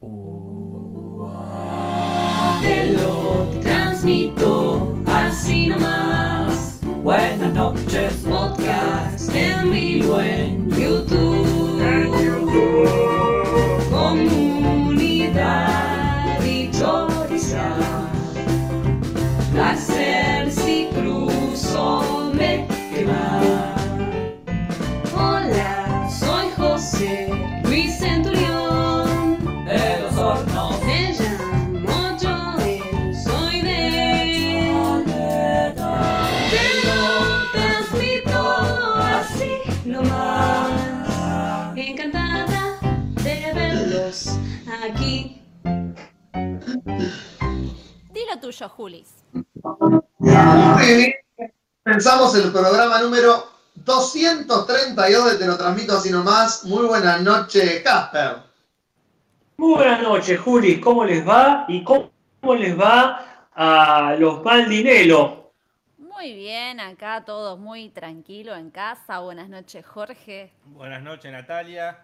Te lo transmito así nomás. Buenas noches, podcast en vivo tuyo, Julis. Muy bien. Pensamos el programa número 232 de Te lo transmito así nomás. Muy buenas noches, Casper. Muy buenas noches, Juli. ¿Cómo les va? ¿Y cómo les va a los Baldinelo? Muy bien, acá todos muy tranquilo en casa. Buenas noches, Jorge. Buenas noches Natalia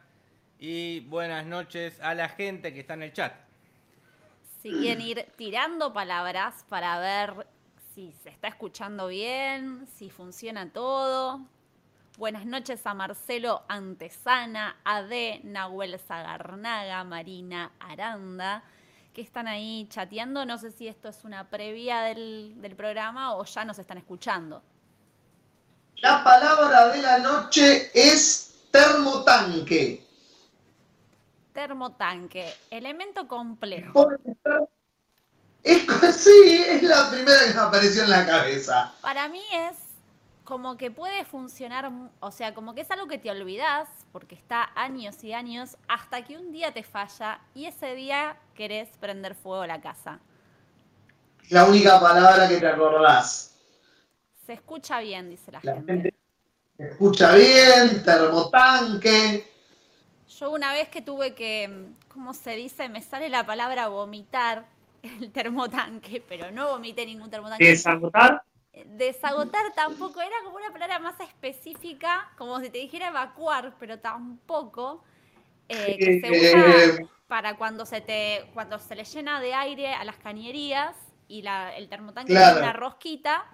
y buenas noches a la gente que está en el chat. Si quieren ir tirando palabras para ver si se está escuchando bien, si funciona todo. Buenas noches a Marcelo Antesana, AD, Nahuel Zagarnaga, Marina Aranda, que están ahí chateando. No sé si esto es una previa del, del programa o ya nos están escuchando. La palabra de la noche es termotanque. Termotanque, elemento complejo. Es, sí, es la primera que me apareció en la cabeza. Para mí es como que puede funcionar, o sea, como que es algo que te olvidas, porque está años y años, hasta que un día te falla y ese día querés prender fuego a la casa. La única palabra que te acordás. Se escucha bien, dice la, La gente. gente se escucha bien, termotanque. Yo una vez que tuve que, ¿cómo se dice? Me sale la palabra vomitar el termotanque, pero no vomité ningún termotanque. ¿Desagotar? Desagotar tampoco, era como una palabra más específica, como si te dijera evacuar, pero tampoco. eh, que se usa Eh, para cuando se te, cuando se le llena de aire a las cañerías y la- el termotanque Claro. tiene una rosquita.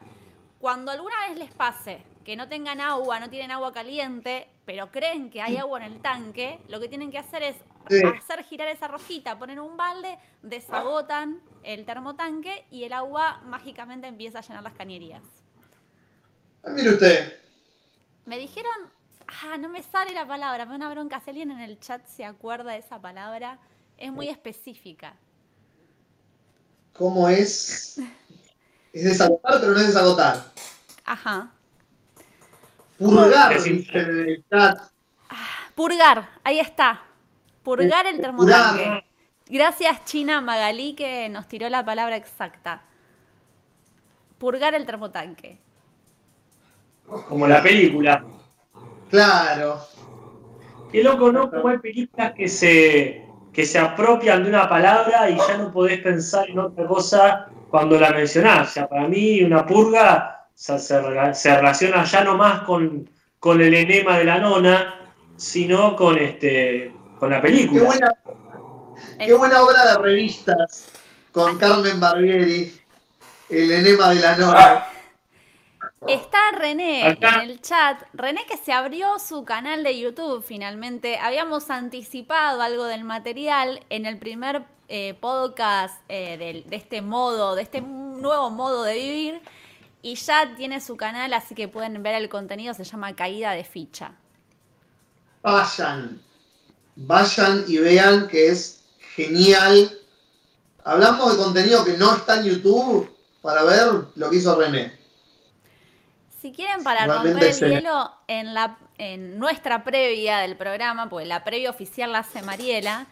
Cuando alguna vez les pase que no tengan agua, no tienen agua caliente, pero creen que hay agua en el tanque, lo que tienen que hacer es Sí. hacer girar esa rosquita, poner un balde, desagotan el termotanque y el agua mágicamente empieza a llenar las cañerías. ah, mire usted. Me dijeron, ah, no me sale la palabra, me da una bronca. Si alguien en el chat se acuerda de esa palabra, es muy específica. ¿Cómo es? Es desagotar, pero no es desagotar. Ajá. Purgar, dice el chat. Purgar, ahí está. Purgar el termotanque. Purgar. Gracias, China Magalí, que nos tiró la palabra exacta. Purgar el termotanque. Como la película. Claro. Qué loco, ¿no? Como hay películas que se, que se apropian de una palabra y ya no podés pensar en otra cosa cuando la mencionás. O sea, para mí una purga se, se rela- se relaciona ya no más con, con el enema de la nona, sino con, este, con la Qué película. buena, qué buena obra de revistas con Carmen Barbieri. El enema de la nora. Está René Acá. en el chat. René que se abrió su canal de YouTube finalmente. Habíamos anticipado algo del material en el primer eh, podcast eh, del- de este modo, de este nuevo modo de vivir. Y ya tiene su canal, así que pueden ver el contenido. Se llama Caída de Ficha. Vayan. Vayan y vean que es genial. Hablamos de contenido que no está en YouTube para ver lo que hizo René. Si quieren, para Realmente romper el hielo, en, la, en nuestra previa del programa, porque la previa oficial la hace Mariela,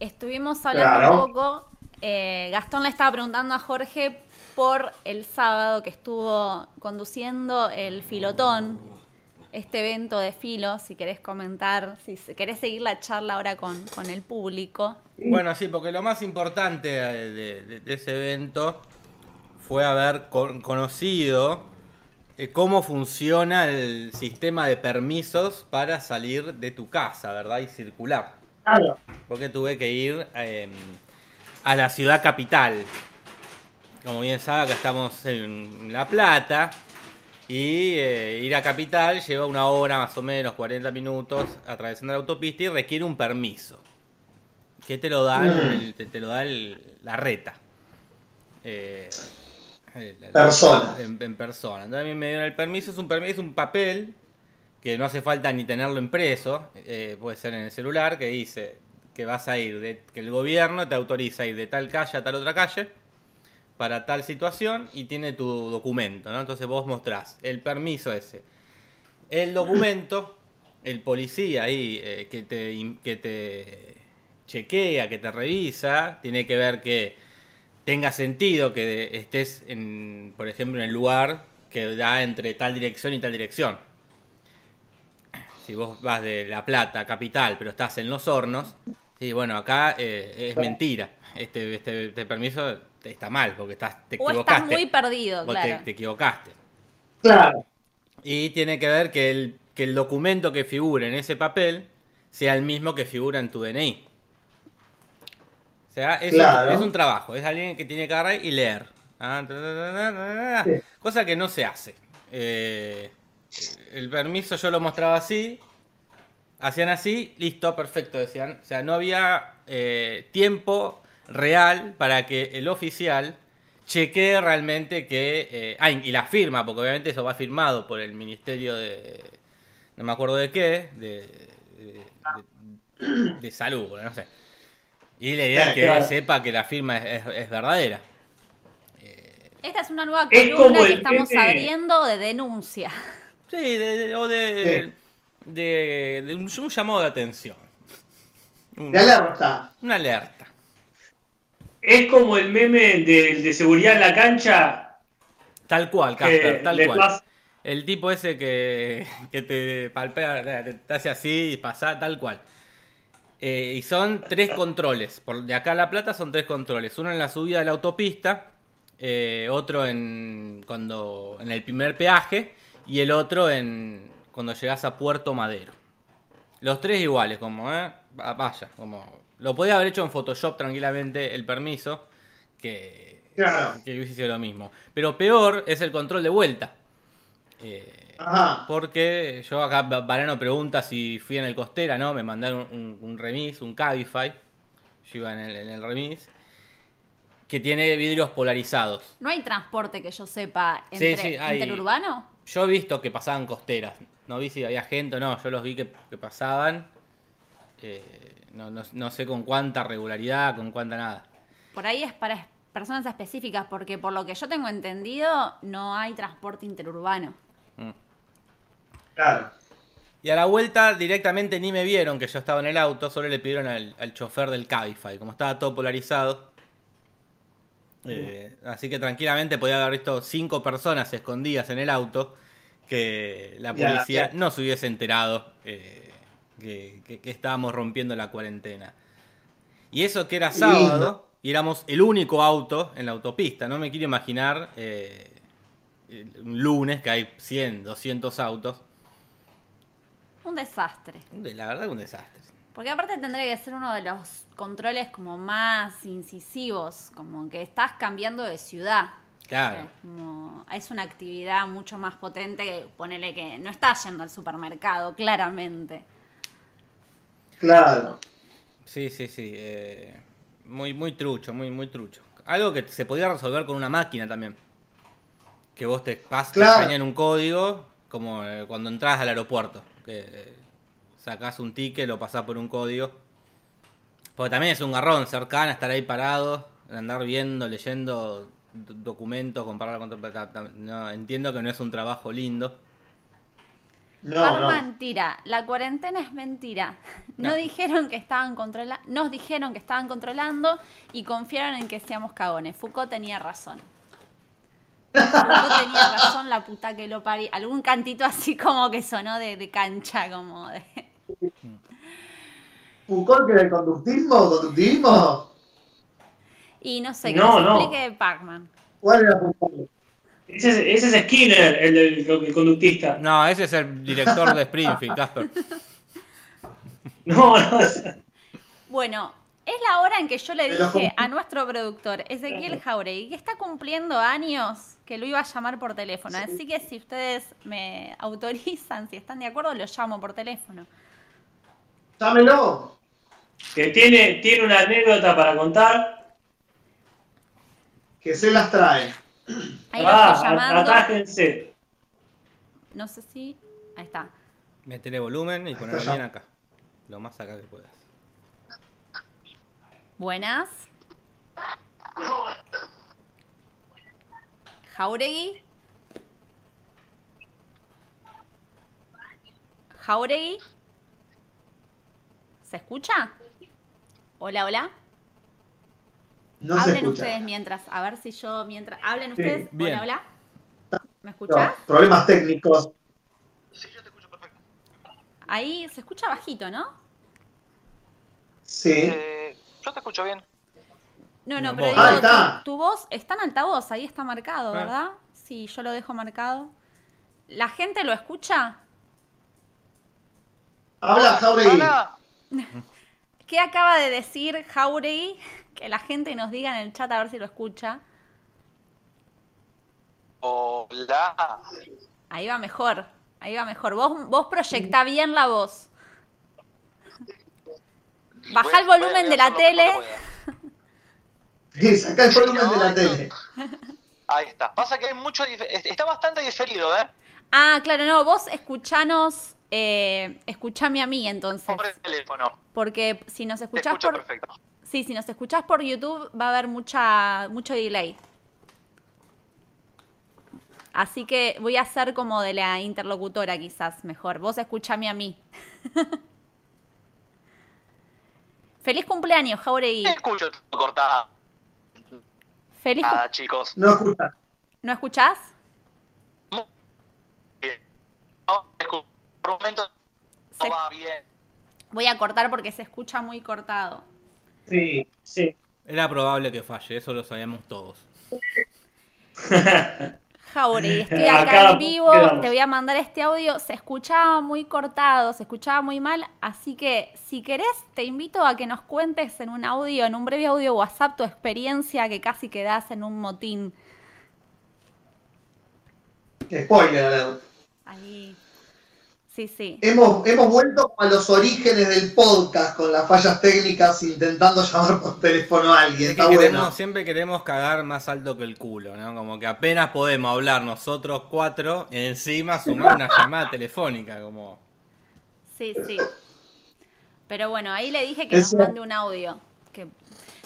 estuvimos hablando Claro. un poco. eh, Gastón le estaba preguntando a Jorge por el sábado que estuvo conduciendo el Filotón, este evento de filo, si querés comentar, si querés seguir la charla ahora con, con el público. Bueno, sí, porque lo más importante de, de- de ese evento fue haber con- conocido eh, cómo funciona el sistema de permisos para salir de tu casa, ¿verdad? Y circular. Claro. Porque tuve que ir eh, a la ciudad capital. Como bien sabe, acá estamos en La Plata. Y eh, ir a capital lleva una hora más o menos, 40 minutos, atravesando la autopista y requiere un permiso. Que te lo da, el- te, te lo da el- la reta. Eh, eh, Persona. En, en persona. Entonces a mí me dieron el permiso, es un permiso, es un papel que no hace falta ni tenerlo impreso, eh, puede ser en el celular, que dice que vas a ir, de, que el gobierno te autoriza a ir de tal calle a tal otra calle para tal situación y tiene tu documento, ¿no? Entonces vos mostrás el permiso ese. El documento, el policía ahí eh, que, te, que te chequea, que te revisa, tiene que ver que tenga sentido que estés, en, por ejemplo, en el lugar que da entre tal dirección y tal dirección. Si vos vas de La Plata, capital, pero estás en Los Hornos, sí, bueno, acá eh, es mentira. Este, este, este permiso está mal, porque estás, te O equivocaste. estás muy perdido, Vos te- claro. te equivocaste. Claro. Y tiene que ver que el, que el documento que figure en ese papel sea el mismo que figura en tu DNI. O sea, es, Claro. un, es un trabajo, es alguien que tiene que agarrar y leer. Cosa que no se hace. Eh, el permiso yo lo mostraba así, hacían así, listo, perfecto, decían. O sea, no había eh, tiempo real para que el oficial chequee realmente que... eh, ah, y la firma, porque obviamente eso va firmado por el Ministerio de... No me acuerdo de qué, de, de, de- de salud, bueno, no sé. Y la idea es que Claro. sepa que la firma es, es- es verdadera. Esta es una nueva Es columna que estamos abriendo de denuncia. Sí, de, de- o de, de, de un, un llamado de atención. Un- De alerta. una alerta. Es como el meme de seguridad en la cancha. Tal cual, Casper, tal cual. El tipo ese que, que te palpea, te, te hace así y pasa, tal cual. Eh, y son tres controles. Por, de acá a La Plata son tres controles. Uno en la subida de la autopista, eh, otro en, cuando, en el primer peaje y el otro en cuando llegas a Puerto Madero. Los tres iguales, como, ¿eh? Va- Vaya, como... Lo podía haber hecho en Photoshop tranquilamente el permiso, que, Claro. que hubiese sido lo mismo. Pero peor es el control de vuelta. Eh, Ajá. porque yo acá, Varano pregunta si fui en el Costera, ¿no? Me mandaron un, un remis, un Cabify. Yo iba en el, en el remis. Que tiene vidrios polarizados. No hay transporte que yo sepa Sí, entre sí, hay- interurbano. Yo he visto que pasaban costeras. No vi si había gente o no. Yo los vi que, que pasaban. Eh, no, no- no sé con cuánta regularidad, con cuánta nada. Por ahí es para personas específicas, porque por lo que yo tengo entendido, no hay transporte interurbano. Claro. Y a la vuelta directamente ni me vieron que yo estaba en el auto, solo le pidieron al, al chofer del Cabify, como estaba todo polarizado. Eh, así que tranquilamente podía haber visto cinco personas escondidas en el auto que la policía no se hubiese enterado eh, que, que- que estábamos rompiendo la cuarentena. Y eso que era sábado y éramos el único auto en la autopista. No me quiero imaginar eh, un lunes que hay 100, 200 autos. Un desastre. De- La verdad, un desastre. Porque aparte tendría que ser uno de los controles como más incisivos, como que estás cambiando de ciudad. Claro. Como es una actividad mucho más potente que ponerle que no estás yendo al supermercado, claramente. Claro. Sí, sí, sí. eh, muy, muy trucho, muy, muy trucho. Algo que se podía resolver con una máquina también. Que vos te pasas, Claro. en un código, como eh, cuando entras al aeropuerto. Que eh, sacás un ticket, lo pasás por un código. Porque también es un garrón, cercana, estar ahí parado, andar viendo, leyendo do- documentos, comparar con... No, entiendo que no es un trabajo lindo. No, mentira. La cuarentena es mentira. No, No. dijeron que estaban controla nos dijeron que estaban controlando y confiaron en que seamos cagones. Foucault tenía razón. Foucault tenía razón, la puta que lo parí. Algún cantito así como que sonó de, de cancha, como de. ¿Foucault que era el conductismo? ¿Conductivismo? Y no sé, que No, no. explique Pac-Man. ¿Cuál era Foucault? Ese es, ese es Skinner, el, del- el conductista. No, ese es el director de Springfield, Casper. No, no. Bueno, es la hora en que yo le dije a nuestro productor, Ezequiel Jauregui, que está cumpliendo años, que lo iba a llamar por teléfono. Así que si ustedes me autorizan, si están de acuerdo, lo llamo por teléfono. Llámelo. Que tiene, tiene una anécdota para contar. Que se las trae. Ahí lo Ah, estoy llamando. atájense. No sé si. Ahí está. Metele volumen y ponerlo bien acá. Lo más acá que puedas. Buenas. Jauregui. Jauregui. ¿Se escucha? Hola, hola. No se Hablen escucha. ustedes mientras. A ver si yo mientras. Hablen Sí, ustedes. bien. Hola, hola. ¿Me No, escuchás? problemas técnicos. Ahí se escucha bajito, ¿no? Sí. Eh, yo te escucho bien. No, no, No, pero digo, Ahí está. Tu, tu voz está en altavoz, ahí está marcado, Ah. ¿verdad? Sí, yo lo dejo marcado. ¿La gente lo escucha? Habla, Jauregui. ¿Qué acaba de decir Jauregui? Que la gente nos diga en el chat a ver si lo escucha. Hola. Ahí va mejor, ahí va mejor. Vos, vos proyectá bien la voz. Baja el volumen de la tele. Sí, saca el volumen de la tele. Ahí está. Pasa que hay mucho. Está bastante diferido, ¿eh? Ah, claro, no, vos escuchanos, eh, escuchame a mí entonces. Por el teléfono. Porque si nos Te escuchás escucho por, perfecto. Sí, si nos escuchás por YouTube va a haber mucha, mucho delay. Así que voy a hacer como de la interlocutora quizás mejor. Vos escuchame a mí. Feliz cumpleaños, Jauregui. Te escucho cortada. Feliz Ah, chicos. No escucha. ¿No escuchás? Muy bien. No, por un momento no va bien. Voy a cortar porque se escucha muy cortado. Sí, sí. Era probable que falle, eso lo sabíamos todos. Jauregui, estoy Acá acá en vivo, quedamos. te voy a mandar este audio. Se escuchaba muy cortado, se escuchaba muy mal, así que si querés te invito a que nos cuentes en un audio, en un breve audio WhatsApp, tu experiencia que casi quedás en un motín. Spoiler. Ahí. Sí, sí. Hemos, hemos vuelto a los orígenes del podcast con las fallas técnicas intentando llamar por teléfono a alguien. Es que Está queremos, bueno. siempre queremos cagar más alto que el culo, ¿no? Como que apenas podemos hablar nosotros cuatro, encima sumar una llamada telefónica, como... Sí, sí. Pero bueno, ahí le dije que nos mande un audio. Que...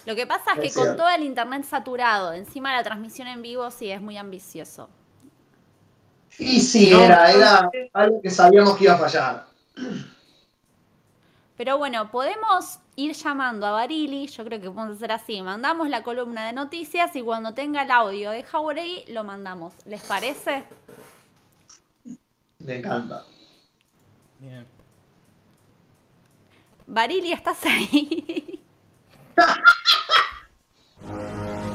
Lo que pasa es que Es con todo el internet saturado, encima la transmisión en vivo, sí es muy ambicioso. Y sí, No, era, era algo que sabíamos que iba a fallar. Pero bueno, podemos ir llamando a Barili, yo creo que podemos hacer así, mandamos la columna de noticias y cuando tenga el audio de Jauregui lo mandamos. ¿Les parece? Me encanta. Bien. Barili, ¿estás ahí?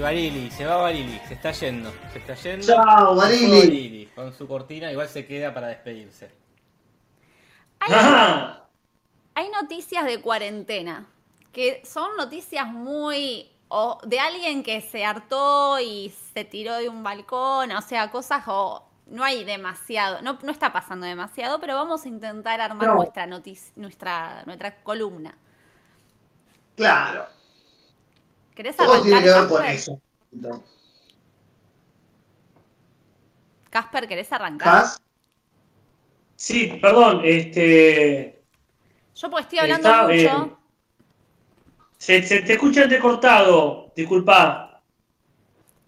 Barili, se va Barili, se está yendo, se está yendo. Chao, Barili. Barili, con su cortina, igual se queda para despedirse. Hay, noticias de cuarentena, que son noticias muy... o de alguien que se hartó y se tiró de un balcón, o sea, cosas o... No hay demasiado, no, no está pasando demasiado, pero vamos a intentar armar No. nuestra, noticia, nuestra, nuestra columna. Claro. ¿Querés Todo tiene arrancar, que ver con Casper? eso. Casper, ¿querés arrancar? ¿Has? Sí, perdón, este. Yo porque estoy hablando Está, mucho. eh, Se, se te escucha entrecortado, disculpa.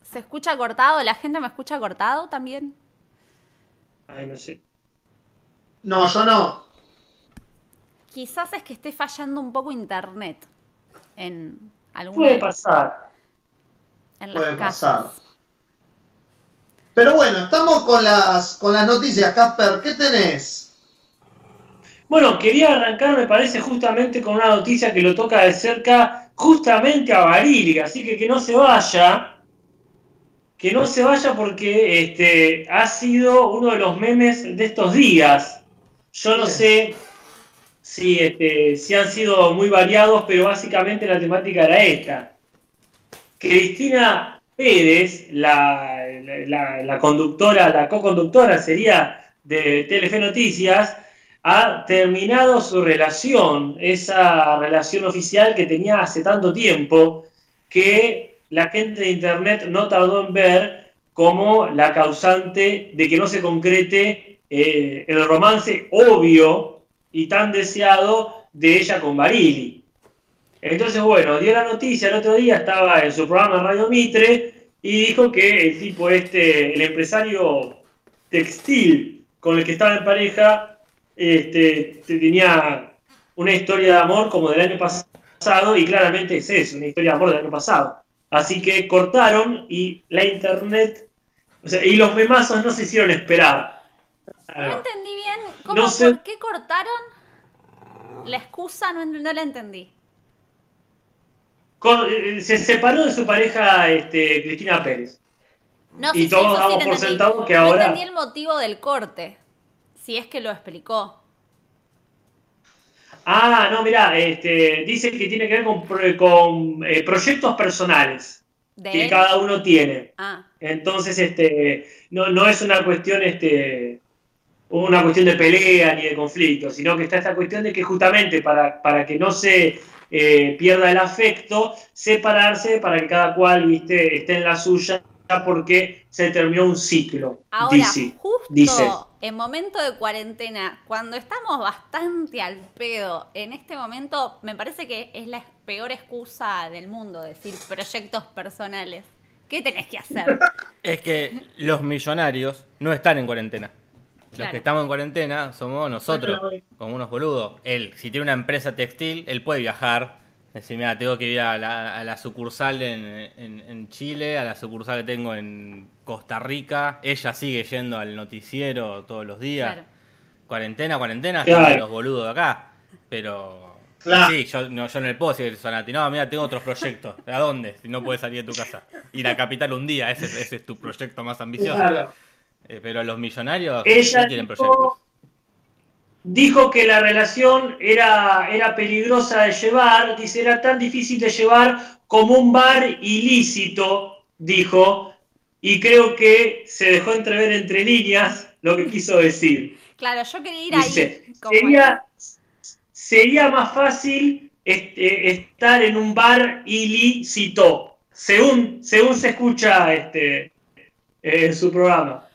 ¿Se escucha cortado? ¿La gente me escucha cortado también? Ay, no sé. No, yo no. Quizás es que esté fallando un poco internet en Puede pasar. en las Puede casas. pasar. Pero bueno, estamos con las, con las noticias, Casper. ¿Qué tenés? Bueno, quería arrancar, me parece, justamente con una noticia que lo toca de cerca, justamente a Barili, así que que no se vaya, que no se vaya porque este, ha sido uno de los memes de estos días. Yo no sé si, este, si han sido muy variados, pero básicamente la temática era esta. Cristina Pérez, la, la, la conductora, la co-conductora sería de Telefe Noticias, ha terminado su relación, esa relación oficial que tenía hace tanto tiempo, que la gente de Internet no tardó en ver como la causante de que no se concrete eh, el romance obvio y tan deseado de ella con Barili. Entonces, bueno, dio la noticia el otro día, estaba en su programa Radio Mitre y dijo que el tipo este, el empresario textil con el que estaba en pareja, este, tenía una historia de amor como del año pasado y claramente es eso, una historia de amor del año pasado. Así que cortaron y la internet, o sea, y los memazos no se hicieron esperar. No entendí bien. ¿Cómo, No sé. ¿Por qué cortaron la excusa? No, no la entendí. Con- eh, se separó de su pareja este, Cristina Pérez. No, Y sí, todos sí damos por entendí. sentado que No ahora- entendí el motivo del corte. Si es que lo explicó. Ah, no, mirá, este, dice que tiene que ver con, con eh, proyectos personales De que él. cada uno tiene. Ah, Entonces, este, no, no es una cuestión, este, una cuestión de pelea ni de conflicto, sino que está esta cuestión de que justamente para, para que no se eh, pierda el afecto, separarse para que cada cual viste, esté en la suya porque se terminó un ciclo. ahora, dice, justo dice. en momento de cuarentena, cuando estamos bastante al pedo, en este momento me parece que es la peor excusa del mundo decir proyectos personales. ¿Qué tenés que hacer? Es que los millonarios no están en cuarentena. Los que estamos en cuarentena somos nosotros, como unos boludos. Él, si tiene una empresa textil, él puede viajar. Decir, mira, tengo que ir a la, a la sucursal en, en- en Chile, a la sucursal que tengo en Costa Rica. Ella sigue yendo al noticiero todos los días. Claro. Cuarentena, cuarentena, Claro. están los boludos de acá. Pero. Claro. Sí, yo no, yo no le puedo decir Sonati. No, mira, tengo otros proyectos. ¿A dónde? Si no puedes salir de tu casa. Ir a Capital un día, ese, ese es tu proyecto más ambicioso. Claro. Eh, pero los millonarios Ella no tienen dijo- proyectos. dijo que la relación era, era peligrosa de llevar, dice, era tan difícil de llevar como un bar ilícito, dijo, y creo que se dejó entrever entre líneas lo que quiso decir. Claro, yo quería ir Dice, ahí. sería, sería más fácil este, estar en un bar ilícito, según, según se escucha este, en su programa.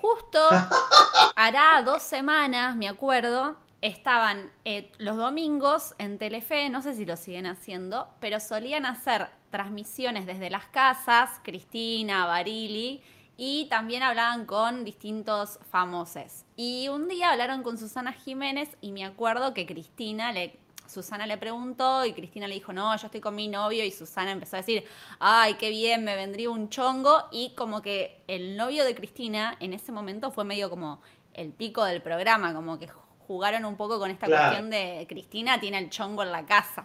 Justo hará dos semanas, me acuerdo, estaban eh, los domingos en Telefe, no sé si lo siguen haciendo, pero solían hacer transmisiones desde las casas, Cristina, Barili, y también hablaban con distintos famosos. Y un día hablaron con Susana Jiménez y me acuerdo que Cristina le... Susana le preguntó y Cristina le dijo, no, yo estoy con mi novio y Susana empezó a decir, ay, qué bien, me vendría un chongo y como que el novio de Cristina en ese momento fue medio como el pico del programa, como que jugaron un poco con esta Claro. cuestión de Cristina tiene el chongo en la casa.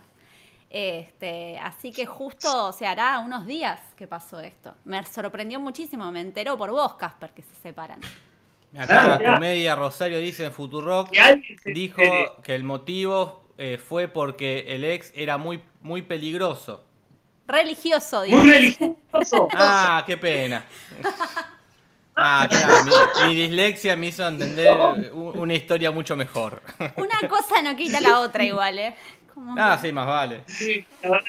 Este, así que justo se hará unos días que pasó esto. Me sorprendió muchísimo, me enteró por vos, Casper, que se separan. Acá Claro, la comedia Rosario dice en Futurock, dijo que el motivo eh, fue porque el ex era muy, muy peligroso. Religioso, digo. Muy religioso. Ah, qué pena. Ah, claro, mi, mi dislexia me hizo entender una historia mucho mejor. Una cosa no quita la otra igual, ¿eh? Como- Ah, sí, más vale. Sí, la verdad.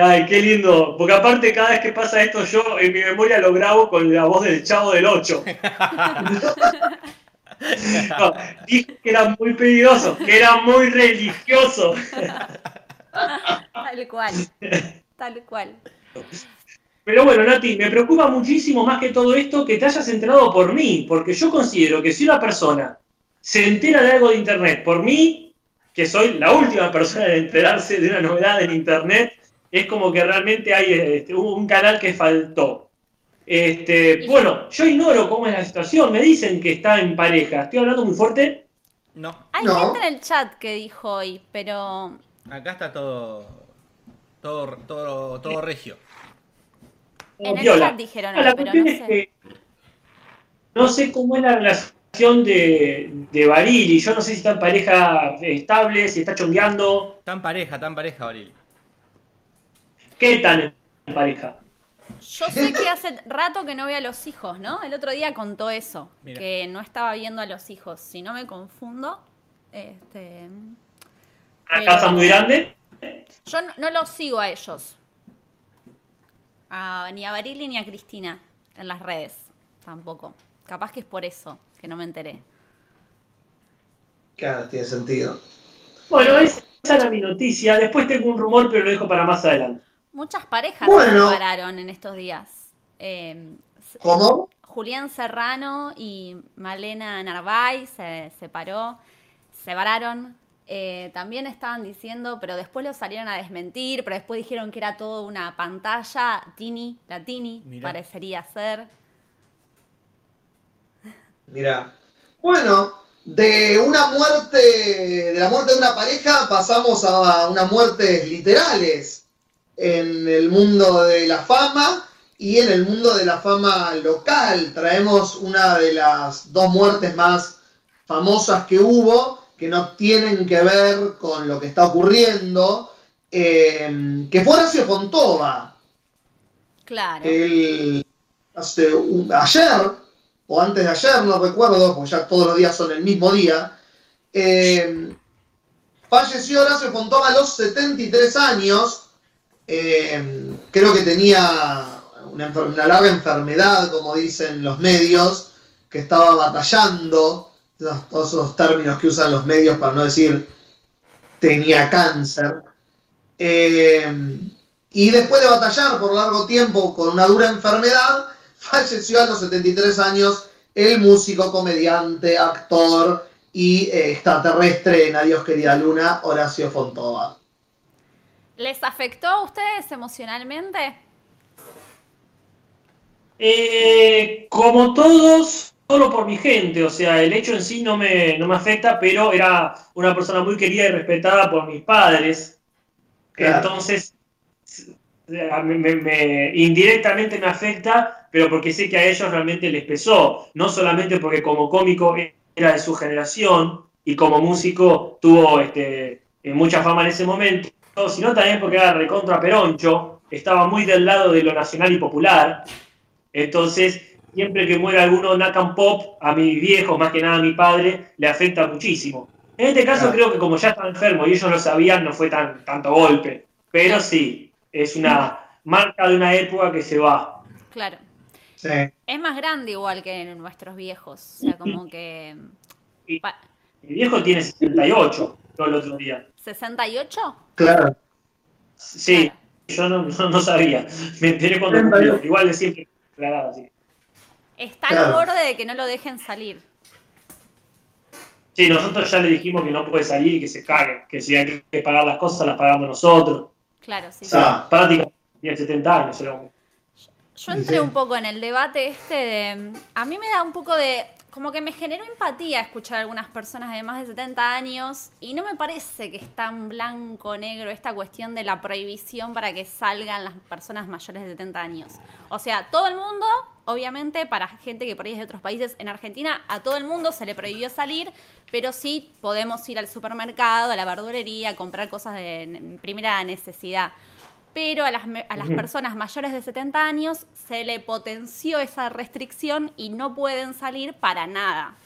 Ay, qué lindo. Porque aparte, cada vez que pasa esto, yo en mi memoria lo grabo con la voz del chavo del 8. No, dijo que era muy peligroso, que era muy religioso. Tal cual. Tal cual. Pero bueno, Nati, me preocupa muchísimo más que todo esto que te hayas enterado por mí, porque yo considero que si una persona se entera de algo de Internet por mí, que soy la última persona en enterarse de una novedad en Internet, es como que realmente hay este, un canal que faltó. Este, bueno, yo ignoro cómo es la situación. Me dicen que está en pareja. ¿Estoy hablando muy fuerte? No, Hay No. gente en el chat que dijo hoy, pero acá está todo. Todo, todo, todo regio. en el Viola. chat dijeron No, pero no es sé. que no sé cómo es la relación de, de Barili. Yo no sé si está en pareja estable, si está chongueando. Tan pareja, tan pareja, Abril. ¿Qué tan en pareja? Yo sé que hace rato que no ve a los hijos, ¿no? El otro día contó eso, Mira. que no estaba viendo a los hijos. Si no me confundo, este, ¿Una casa muy grande? yo no, no los sigo a ellos. A- ni a Barili ni a Cristina en las redes, tampoco. Capaz que es por eso que no me enteré. Claro, tiene sentido. Bueno, esa era mi noticia. Después tengo un rumor, pero lo dejo para más adelante. Muchas parejas Bueno. se separaron en estos días. Eh, ¿Cómo? Julián Serrano y Malena Narváez se separó, separaron. Eh, también estaban diciendo, pero después lo salieron a desmentir, pero después dijeron que era todo una pantalla. Tini, la Tini, Mirá. parecería ser. Mira. Bueno, de una muerte, de la muerte de una pareja pasamos a unas muertes literales en el mundo de la fama y en el mundo de la fama local. Traemos una de las dos muertes más famosas que hubo, que no tienen que ver con lo que está ocurriendo, eh, que fue Horacio Fontova. Claro. el, hace un- ayer, o antes de ayer, no recuerdo, porque ya todos los días son el mismo día, eh, falleció Horacio Fontova a los 73 años, eh, creo que tenía una, larga enfermedad, como dicen los medios, que estaba batallando, esos- todos esos términos que usan los medios para no decir tenía cáncer. Eh, y después de batallar por largo tiempo con una dura enfermedad, falleció a los 73 años el músico, comediante, actor y eh, extraterrestre en Adiós querida luna, Horacio Fontova. ¿Les afectó a ustedes emocionalmente? Eh, como todos, solo por mi gente, o sea, el hecho en sí no me, no me afecta, pero era una persona muy querida y respetada por mis padres. Claro. Entonces, me- me- me- indirectamente me afecta, pero porque sé que a ellos realmente les pesó, no solamente porque como cómico era de su generación y como músico tuvo este, eh, mucha fama en ese momento, sino también porque era recontra peroncho, estaba muy del lado de lo nacional y popular. Entonces, siempre que muera alguno Nakan Pop, a mi viejo, más que nada a mi padre, le afecta muchísimo. En este caso creo que como ya estaba enfermo y ellos lo sabían, no fue tan tanto golpe. Pero sí, es una marca de una época que se va. Claro. Sí. Es más grande igual que nuestros viejos. O sea, como que... Mi viejo tiene 68, todo el otro día. ¿68? Claro. Sí, yo no, no, no sabía. Me enteré cuando 68. cumplió. Igual de siempre aclarado, sí. Está Claro. al borde de que no lo dejen salir. Sí, nosotros ya le dijimos que no puede salir y que se cague, que si hay que pagar las cosas las pagamos nosotros. Claro, sí. O sea, prácticamente tiene 70 años. Yo entré Sí. un poco en el debate este de... A mí me da un poco de... Como que me generó empatía escuchar a algunas personas de más de 70 años y no me parece que es tan blanco negro esta cuestión de la prohibición para que salgan las personas mayores de 70 años. O sea, todo el mundo, obviamente, para gente que por ahí es de otros países, en Argentina a todo el mundo se le prohibió salir, pero sí podemos ir al supermercado, a la verdulería, a comprar cosas de primera necesidad pero a las, a las personas mayores de 70 años se le potenció esa restricción y no pueden salir para nada.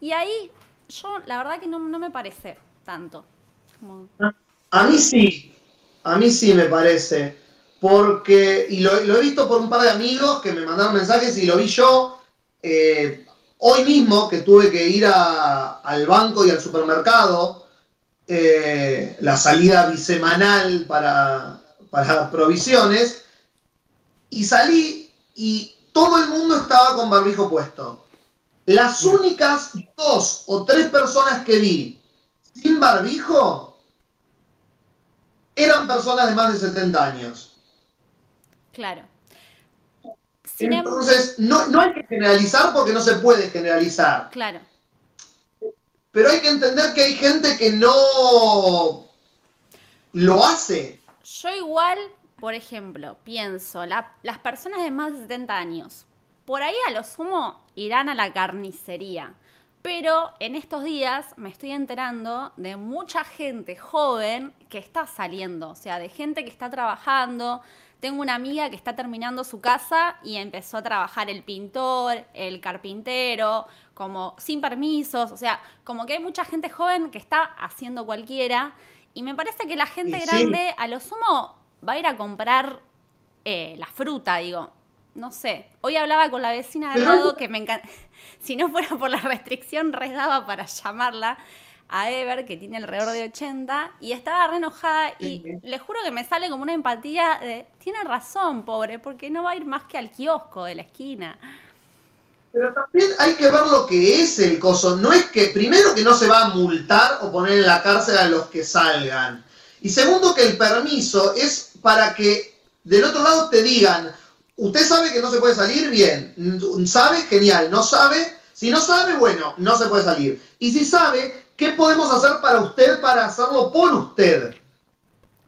Y ahí yo la verdad que no, no me parece tanto. Como- A mí sí, a mí sí me parece, porque, y lo, lo he visto por un par de amigos que me mandaron mensajes y lo vi yo eh, hoy mismo que tuve que ir a- al banco y al supermercado, eh, la salida bisemanal para, para provisiones, y salí y todo el mundo estaba con barbijo puesto. Las únicas dos o tres personas que vi sin barbijo eran personas de más de 70 años. Claro. Sin em- Entonces, no, no hay que generalizar porque no se puede generalizar. Claro. Pero hay que entender que hay gente que no lo hace. Yo igual, por ejemplo, pienso, la- las personas de más de 70 años, por ahí a lo sumo irán a la carnicería. Pero en estos días me estoy enterando de mucha gente joven que está saliendo, o sea, de gente que está trabajando. Tengo una amiga que está terminando su casa y empezó a trabajar el pintor, el carpintero, como sin permisos, o sea, como que hay mucha gente joven que está haciendo cualquiera. Y me parece que la gente sí. grande, a lo sumo, va a ir a comprar eh, la fruta, digo. No sé. Hoy hablaba con la vecina de al lado que me encanta. Si no fuera por la restricción, rezaba para llamarla a Ever, que tiene alrededor de 80, y estaba re enojada. Y Sí. le juro que me sale como una empatía de. Tiene razón, pobre, porque no va a ir más que al kiosco de la esquina. Pero también hay que ver lo que es el coso. No es que, primero, que no se va a multar o poner en la cárcel a los que salgan. Y segundo, que el permiso es para que del otro lado te digan, usted sabe que no se puede salir, bien. ¿Sabe? Genial. ¿No sabe? Si no sabe, bueno, no se puede salir. Y si sabe, ¿qué podemos hacer para usted para hacerlo por usted?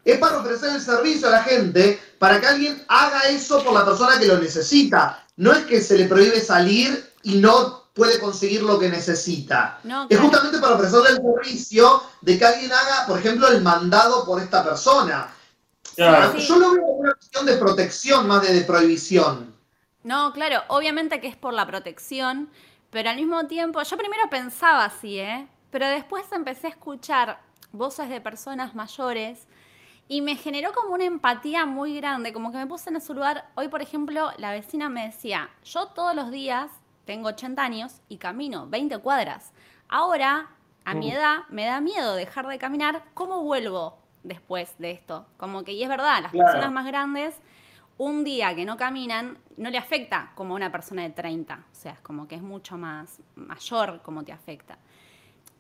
Es para ofrecer el servicio a la gente, para que alguien haga eso por la persona que lo necesita. No es que se le prohíbe salir y no puede conseguir lo que necesita. No, Es justamente para ofrecerle el servicio de que alguien haga, por ejemplo, el mandado por esta persona. Claro. Sí. Yo lo veo como una cuestión de protección más de, de prohibición. No, claro, obviamente que es por la protección, pero al mismo tiempo, yo primero pensaba así, ¿eh? Pero después empecé a escuchar voces de personas mayores y me generó como una empatía muy grande, como que me puse en su lugar. Hoy, por ejemplo, la vecina me decía, yo todos los días tengo 80 años y camino 20 cuadras. Ahora, a mi edad, me da miedo dejar de caminar. ¿Cómo vuelvo después de esto? Como que, y es verdad, las Claro. personas más grandes un día que no caminan no le afecta como a una persona de 30. O sea, es como que es mucho más mayor como te afecta.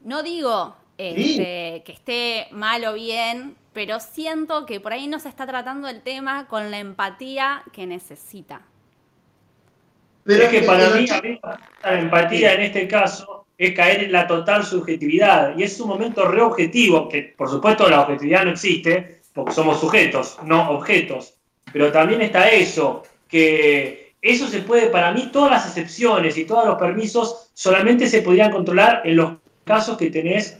No digo este, que esté mal o bien, pero siento que por ahí no se está tratando el tema con la empatía que necesita. Pero es que para mí la empatía en este caso es caer en la total subjetividad y es un momento reobjetivo, que por supuesto la objetividad no existe porque somos sujetos, no objetos, pero también está eso, que eso se puede, para mí todas las excepciones y todos los permisos solamente se podrían controlar en los casos que tenés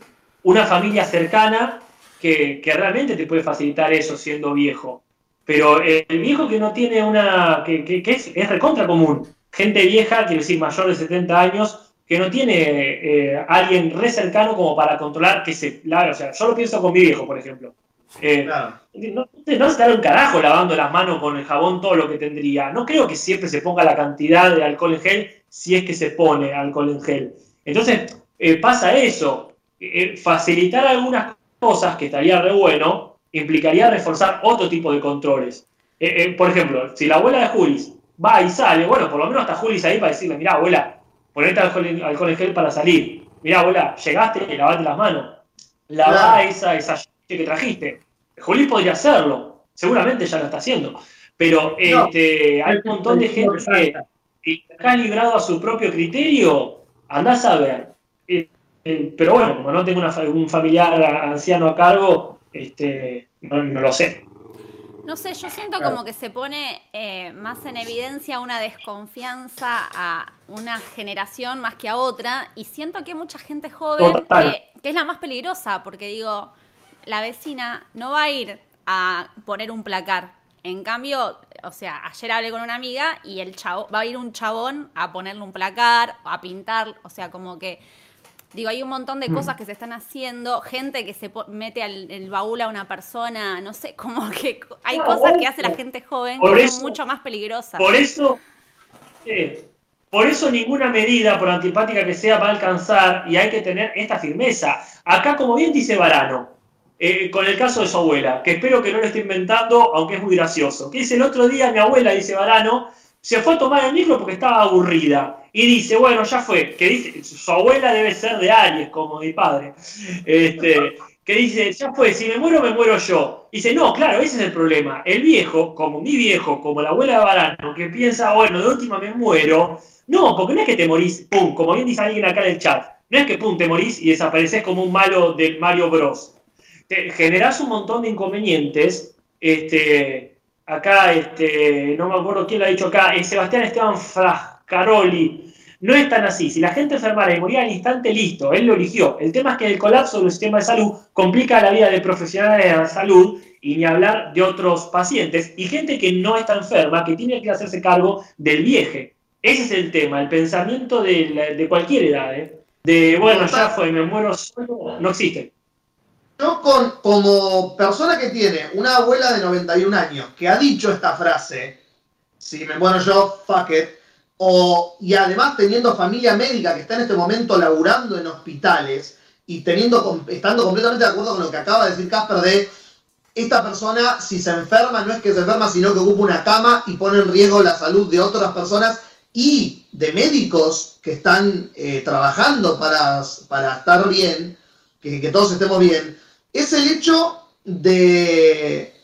una familia cercana que, que realmente te puede facilitar eso siendo viejo. Pero el viejo que no tiene una. que, que- que es, es recontra común. Gente vieja, quiero decir, mayor de 70 años, que no tiene eh, alguien re cercano como para controlar que se lave. O sea, yo lo pienso con mi viejo, por ejemplo. Eh, Claro. no, no se dará un carajo lavando las manos con el jabón todo lo que tendría. No creo que siempre se ponga la cantidad de alcohol en gel si es que se pone alcohol en gel. Entonces, eh, pasa eso. Eh, facilitar algunas cosas que estaría re bueno implicaría reforzar otro tipo de controles. Eh, eh, por ejemplo, si la abuela de Julis va y sale, bueno, por lo menos está Julis ahí para decirle, mira abuela, ponete alcohol alcohol en gel para salir. Mira abuela, llegaste y lavate las manos. Lavá esa, esa que trajiste. Julis podría hacerlo, seguramente ya lo está haciendo. Pero No. este, hay un montón de gente que que está librado a su propio criterio, andás a ver. Eh, eh, pero bueno, como no tengo una un familiar anciano a cargo, este, no, no lo sé. No sé, yo siento como que se pone eh, más en evidencia una desconfianza a una generación más que a otra y siento que hay mucha gente joven que, que es la más peligrosa porque digo, la vecina no va a ir a poner un placar. En cambio, o sea, ayer hablé con una amiga y el chavo, va a ir un chabón a ponerle un placar, a pintar, o sea, como que Digo, hay un montón Mm. de cosas que se están haciendo, gente que se mete al el baúl a una persona, no sé, como que hay No, cosas que hace la gente joven que eso- son mucho más peligrosas. Por eso, eh, por eso ninguna medida, por antipática que sea, va a alcanzar y hay que tener esta firmeza. Acá, como bien dice Varano, eh, con el caso de su abuela, que espero que no lo esté inventando, aunque es muy gracioso. Que dice el otro día mi abuela, dice Varano, se fue a tomar el micro porque estaba aburrida. Y dice, bueno, ya fue. Que dice, su abuela debe ser de Aries, como mi padre. Este, que dice, ya fue, si me muero, me muero yo. Dice, no, claro, ese es el problema. El viejo, como mi viejo, como la abuela de Barano, que piensa, bueno, de última me muero. No, porque no es que te morís, pum, como bien dice alguien acá en el chat. No es que pum, te morís y desapareces como un malo del Mario Bros. Te generás un montón de inconvenientes. Este, acá, este, no me acuerdo quién lo ha dicho acá, es Sebastián Esteban Frascaroli no es tan así. Si la gente enfermara y moría al instante, listo, él lo eligió. El tema es que el colapso del sistema de salud complica la vida de profesionales de la salud y ni hablar de otros pacientes y gente que no está enferma, que tiene que hacerse cargo del vieje. Ese es el tema, el pensamiento de, cualquier edad. ¿eh? De, bueno, ya fue, me muero no existe. Yo con, como persona que tiene una abuela de 91 años que ha dicho esta frase, si me muero yo, fuck it, y además teniendo familia médica que está en este momento laburando en hospitales y teniendo, estando completamente de acuerdo con lo que acaba de decir Casper de esta persona si se enferma no es que se enferma sino que ocupa una cama y pone en riesgo la salud de otras personas y de médicos que están eh, trabajando para, para estar bien, que todos estemos bien, es el hecho de,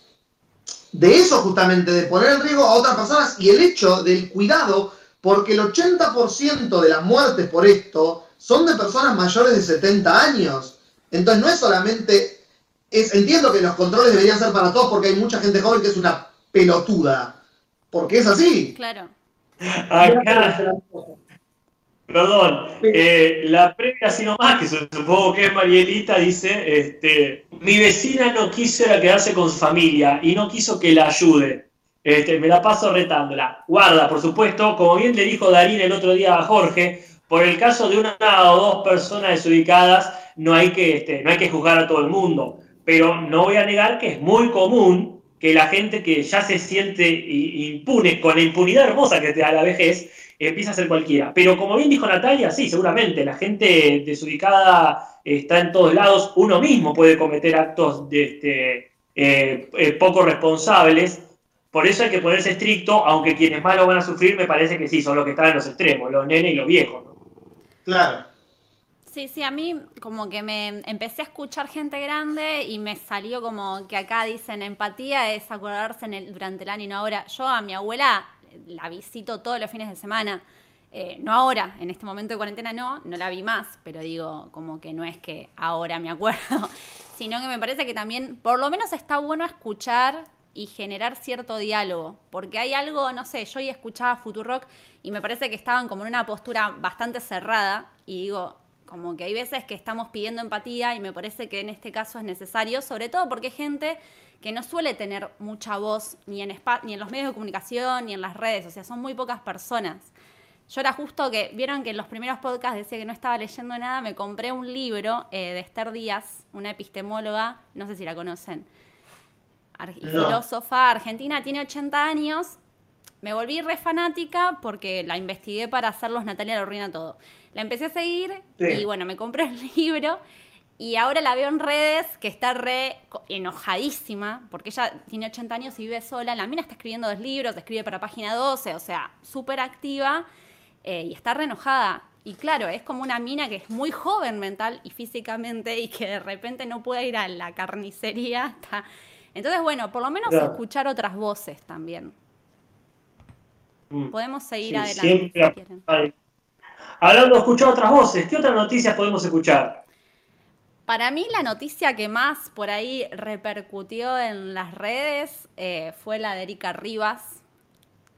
de eso justamente, de poner en riesgo a otras personas y el hecho del cuidado porque el 80% de las muertes por esto son de personas mayores de 70 años. Entonces no es solamente, es, entiendo que los controles deberían ser para todos porque hay mucha gente joven que es una pelotuda, porque es así. Claro. Perdón, eh, la previa así nomás, que supongo que es Marielita, dice, este, mi vecina no quiso quedarse con su familia y no quiso que la ayude. Este, me la paso retándola. Guarda, por supuesto, como bien le dijo Darín el otro día a Jorge, por el caso de una o dos personas desubicadas, no hay que, este, no hay que juzgar a todo el mundo. Pero no voy a negar que es muy común que la gente que ya se siente impune, con la impunidad hermosa que te da la vejez, empieza a ser cualquiera. Pero como bien dijo Natalia, sí, seguramente la gente desubicada está en todos lados. Uno mismo puede cometer actos de, este, eh, eh, poco responsables por eso hay que ponerse estricto, aunque quienes más lo van a sufrir me parece que sí, son los que están en los extremos, los nenes y los viejos. Claro. Sí, sí, a mí como que me empecé a escuchar gente grande y me salió como que acá dicen empatía es acordarse en el, durante el año y no ahora. Yo a mi abuela la visito todos los fines de semana. Eh, no ahora, en este momento de cuarentena no, no la vi más, pero digo, como que no es que ahora me acuerdo, sino que me parece que también, por lo menos está bueno escuchar y generar cierto diálogo. Porque hay algo, no sé, yo hoy escuchaba Futurock y me parece que estaban como en una postura bastante cerrada y digo, como que hay veces que estamos pidiendo empatía y me parece que en este caso es necesario, sobre todo porque hay gente que no suele tener mucha voz ni en, ni en los medios de comunicación ni en las redes, o sea, son muy pocas personas. Yo era justo que, vieron que en los primeros podcasts decía que no estaba leyendo nada, me compré un libro eh, de Esther Díaz, una epistemóloga, no sé si la conocen, filósofa argentina, tiene 80 años. Me volví re fanática porque la investigué para hacerlos Natalia lo ruina todo. La empecé a seguir y bueno, me compré el libro y ahora la veo en redes que está re enojadísima porque ella tiene 80 años y vive sola. La mina está escribiendo dos libros, escribe para página 12, o sea, súper activa eh, y está re enojada. Y claro, es como una mina que es muy joven mental y físicamente y que de repente no puede ir a la carnicería. Está entonces, bueno, por lo menos escuchar otras voces también. Mm. Podemos seguir adelante si quieren. Hablando de escuchar otras voces, ¿qué otras noticias podemos escuchar? Para mí la noticia que más por ahí repercutió en las redes eh, fue la de Erika Rivas.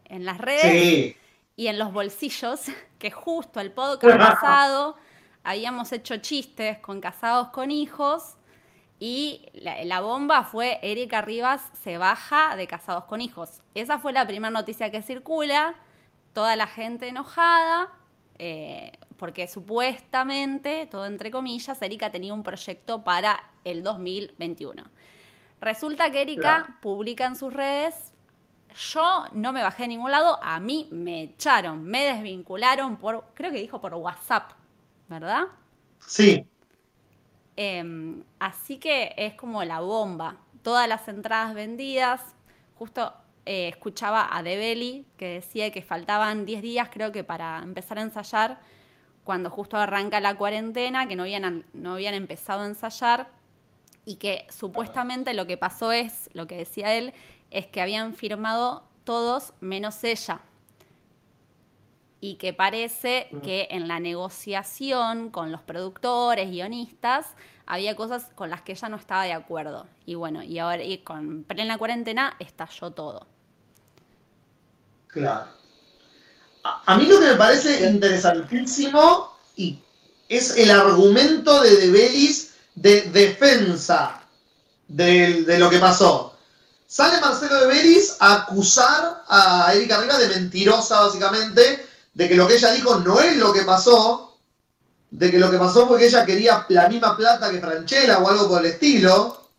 En las redes y en los bolsillos, que justo el podcast pasado habíamos hecho chistes con casados con hijos y la, bomba fue Erika Rivas se baja de Casados con Hijos. Esa fue la primera noticia que circula, toda la gente enojada, eh, porque supuestamente, todo entre comillas, Erika tenía un proyecto para el 2021. Resulta que Erika publica en sus redes, yo no me bajé de ningún lado, a mí me echaron, me desvincularon por, creo que dijo por WhatsApp, ¿verdad? Sí. Em, así que es como la bomba. Todas las entradas vendidas. Justo eh, escuchaba a Debeli que decía que faltaban 10 días, creo que, para empezar a ensayar, cuando justo arranca la cuarentena, que no habían, no habían empezado a ensayar. y que supuestamente lo que pasó es, lo que decía él, es que habían firmado todos menos ella. Y que parece que en la negociación con los productores, guionistas, había cosas con las que ella no estaba de acuerdo. Y bueno, y ahora y con plena cuarentena estalló todo. Claro. A, a mí lo que me parece interesantísimo y es el argumento de De Bellis de defensa de, lo que pasó. Sale Marcelo De Bellis a acusar a Erika Rivas de mentirosa, básicamente, de que lo que ella dijo no es lo que pasó, de que lo que pasó fue que ella quería la misma plata que Franchella o algo por el estilo,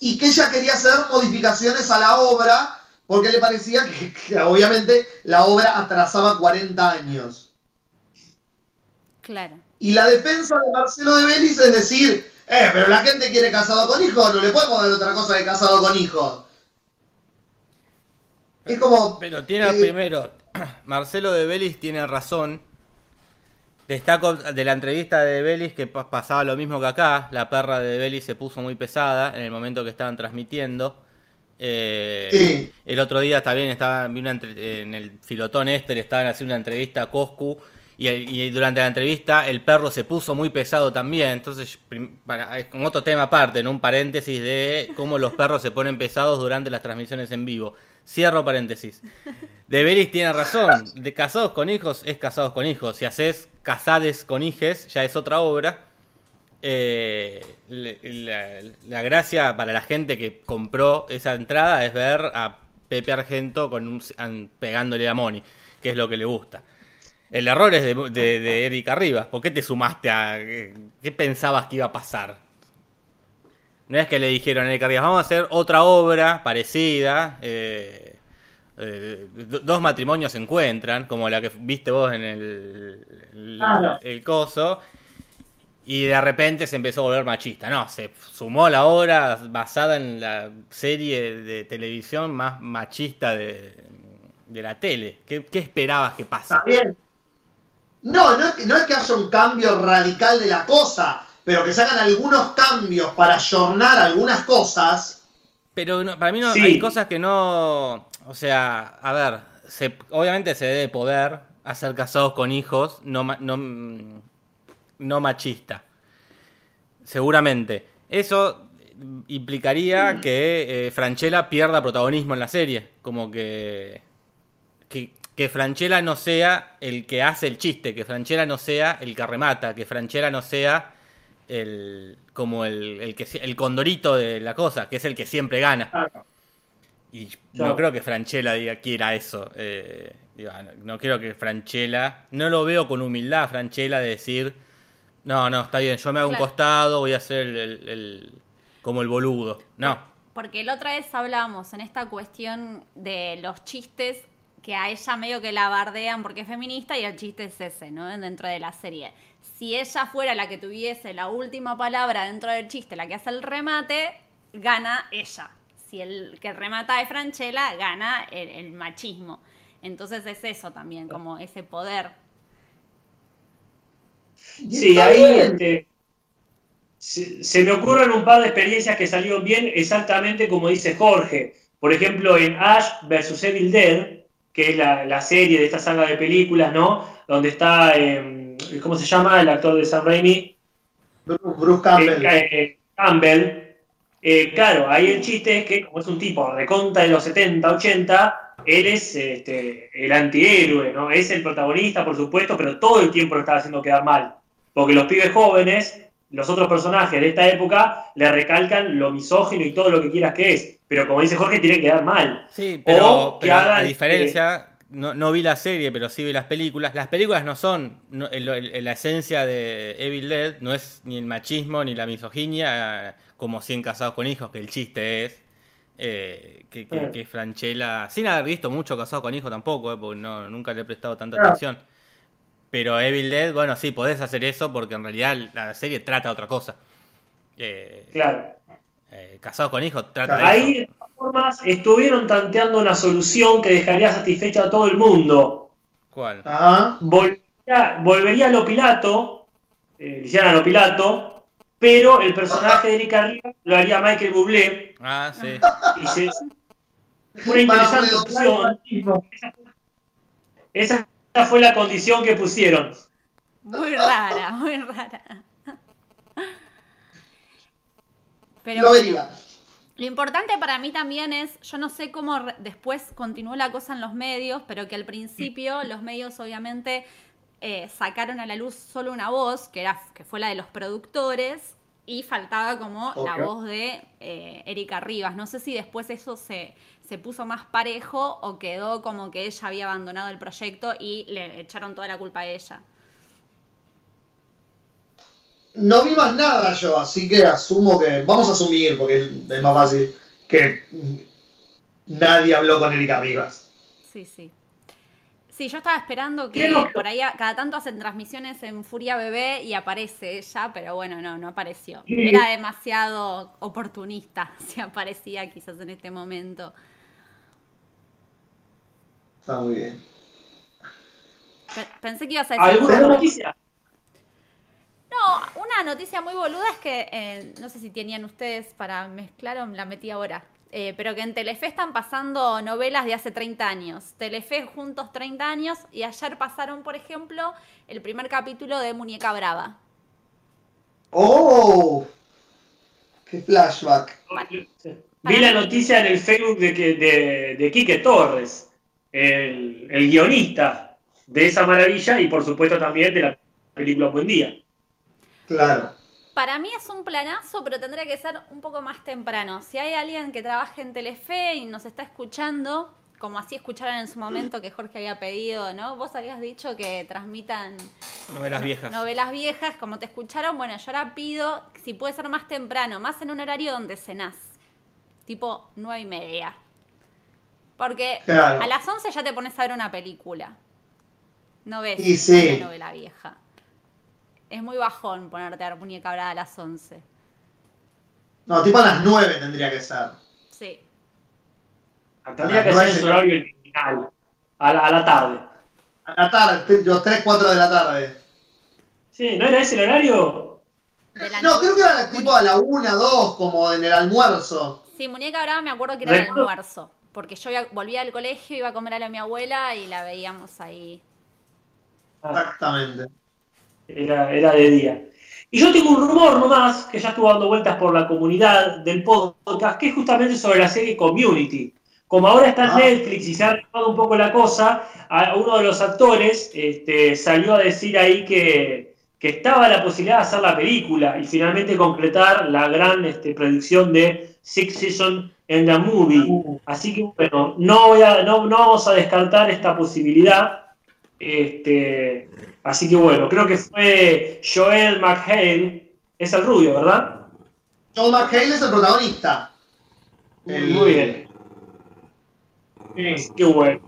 y que ella quería hacer modificaciones a la obra porque le parecía que, que obviamente la obra atrasaba 40 años. Claro. Y la defensa de Marcelo de Vélez es decir, eh, pero la gente quiere casado con hijos, no le podemos dar otra cosa que casado con hijos. Es como... Pero tiene eh, primero, Marcelo de Belis tiene razón. Destaco de la entrevista de Belis que pa- pasaba lo mismo que acá. La perra de Belis se puso muy pesada en el momento que estaban transmitiendo. Eh, Sí. El otro día también estaba una en el filotón este, le estaban haciendo una entrevista a Coscu. Y, durante la entrevista el perro se puso muy pesado también. Entonces, con otro tema aparte, en un paréntesis de cómo los perros se ponen pesados durante las transmisiones en vivo. Cierro paréntesis. De Belis tiene razón. De casados con hijos es casados con hijos. Si haces casades con hijes, ya es otra obra. Eh, la, gracia para la gente que compró esa entrada es ver a Pepe Argento con un, pegándole a Moni, que es lo que le gusta. El error es de, de, de Erika Rivas. ¿Por qué te sumaste a.? ¿Qué, qué pensabas que iba a pasar? No es que le dijeron a Erika Rivas, vamos a hacer otra obra parecida. eh, eh, do- dos matrimonios se encuentran, como la que viste vos en el, el, Claro. el coso. Y de repente se empezó a volver machista. No, se sumó a la obra basada en la serie de televisión más machista de, de la tele. ¿Qué, qué esperabas que bien. No, no es, que, no es que haya un cambio radical de la cosa, pero que se hagan algunos cambios para ayornar algunas cosas. Pero no- para mí no, Sí. hay cosas que no. O sea, a ver, se, obviamente se debe poder hacer casados con hijos, no, no, mm, no machista. Seguramente. Eso implicaría que eh, Franchella pierda protagonismo en la serie. Como que, que. Que Franchella no sea el que hace el chiste, que Franchella no sea el que remata, que Franchella no sea el como el, el que el condorito de la cosa, que es el que siempre gana. Claro. Y no creo que Franchella diga quiera eso. eh, digo, no, no creo que Franchella, no lo veo con humildad a Franchella de decir, no, no, está bien, yo me hago Claro. un costado, voy a hacer el, el- el- como el boludo. No, Porque la otra vez hablábamos en esta cuestión de los chistes que a ella medio que la bardean porque es feminista y el chiste es ese, ¿no? Dentro de la serie. Si ella fuera la que tuviese la última palabra dentro del chiste, la que hace el remate, gana ella. Si el que remata es Franchella, gana el, el machismo. Entonces es eso también, como ese poder. Sí, ahí este, se, se me ocurren un par de experiencias que salieron bien exactamente como dice Jorge. Por ejemplo, en Ash vs. Evil Dead, que es la, la serie de esta saga de películas, ¿no? Donde está, eh, ¿cómo se llama? El actor de Sam Raimi. Bruce, Bruce Campbell. Eh, eh, Campbell. Eh, claro, ahí el chiste es que, como es un tipo reconta de los 70, 80, él es este, el antihéroe, ¿no? Es el protagonista, por supuesto, pero todo el tiempo lo estaba haciendo quedar mal. Porque los pibes jóvenes, los otros personajes de esta época, le recalcan lo misógino y todo lo que quieras que es. Pero como dice Jorge, tiene que quedar mal. Sí, pero, O que pero a hagan, diferencia, no, no vi la serie, pero sí vi las películas. Las películas no son, no- el- el- la esencia de Evil Dead no es ni el machismo ni la misoginia, como 100 casados con hijos, que el chiste es eh, que, que, Eh. que Franchella, sin haber visto mucho casados con hijos tampoco, eh, porque no, nunca le he prestado tanta atención. Pero Evil Dead, bueno, sí, podés hacer eso porque en realidad la serie trata otra cosa. Eh, Claro. Eh, casados con hijos trata de Ahí, eso. de todas formas, estuvieron tanteando una solución que dejaría satisfecha a todo el mundo. ¿Cuál? Ajá. volvería, volvería a lo Pilato, eh, le hicieran a lo Pilato, pero el personaje de Erika Rivas lo haría Michael Bublé. Ah, sí. Y se, una interesante opción. Esa fue la condición que pusieron. Muy rara, muy rara. Pero Lo bueno, lo importante para mí también es, yo no sé cómo después continuó la cosa en los medios, pero que al principio los medios obviamente eh, sacaron a la luz solo una voz, que, era, que fue la de los productores, y faltaba como la voz de eh, Erika Rivas. No sé si después eso se, se puso más parejo o quedó como que ella había abandonado el proyecto y le echaron toda la culpa a ella. No vi más nada yo, así que asumo que. Vamos a asumir, porque es más fácil. Que nadie habló con Erika Rivas. Sí, sí. Sí, yo estaba esperando que por ahí a- cada tanto hacen transmisiones en Furia Bebé y aparece ella, pero bueno, no, no apareció. Sí. Era demasiado oportunista si aparecía quizás en este momento. Está muy bien. Pe- Pensé que ibas a decir... ¿Alguna noticia? No, una noticia muy boluda es que, eh, no sé si tenían ustedes para mezclar o la metí ahora, eh, pero que en Telefe están pasando novelas de hace 30 años. Telefe juntos 30 años y ayer pasaron, por ejemplo, el primer capítulo de Muñeca Brava. ¡Oh! ¡Qué flashback! Vi la noticia en el Facebook de, que, de, de Quique Torres, el, el guionista de esa maravilla y por supuesto también de la película Buen Día. Claro. Para mí es un planazo, pero tendría que ser un poco más temprano. Si hay alguien que trabaje en Telefe y nos está escuchando, como así escucharon en su momento que Jorge había pedido, ¿no? Vos habías dicho que transmitan Novelas viejas. novelas viejas, como te escucharon, bueno, yo ahora pido si puede ser más temprano, más en un horario donde cenás, tipo nueve y media. Porque Claro. a las 11 ya te pones a ver una película. No ves Y sí. una novela vieja. Es muy bajón ponerte a ver muñeca brava a las 11. No, tipo a las 9 tendría que ser. Sí. Tendría que Ah, no ser en su horario original, a la, a la tarde. A la tarde, los 3, 4 de la tarde. Sí, ¿no era ese el horario? No, creo que era tipo a la 1, 2, como en el almuerzo. Sí, muñeca brava me acuerdo que era el almuerzo. Porque yo volvía al colegio, iba a comer a la mi abuela y la veíamos ahí. Ah, Exactamente. Era, era de día. Y yo tengo un rumor nomás, que ya estuvo dando vueltas por la comunidad del podcast, que es justamente sobre la serie Community. Como ahora está en Ah. Netflix y se ha arreglado un poco la cosa, a uno de los actores este, salió a decir ahí que, que estaba la posibilidad de hacer la película y finalmente concretar la gran este, producción de Six Seasons and the Movie. Así que bueno, no, voy a- no, no vamos a descartar esta posibilidad. Este, así que bueno, creo que fue Joel McHale, es el rubio, ¿verdad? Joel McHale es el protagonista. El- Muy bien. Sí, qué bueno.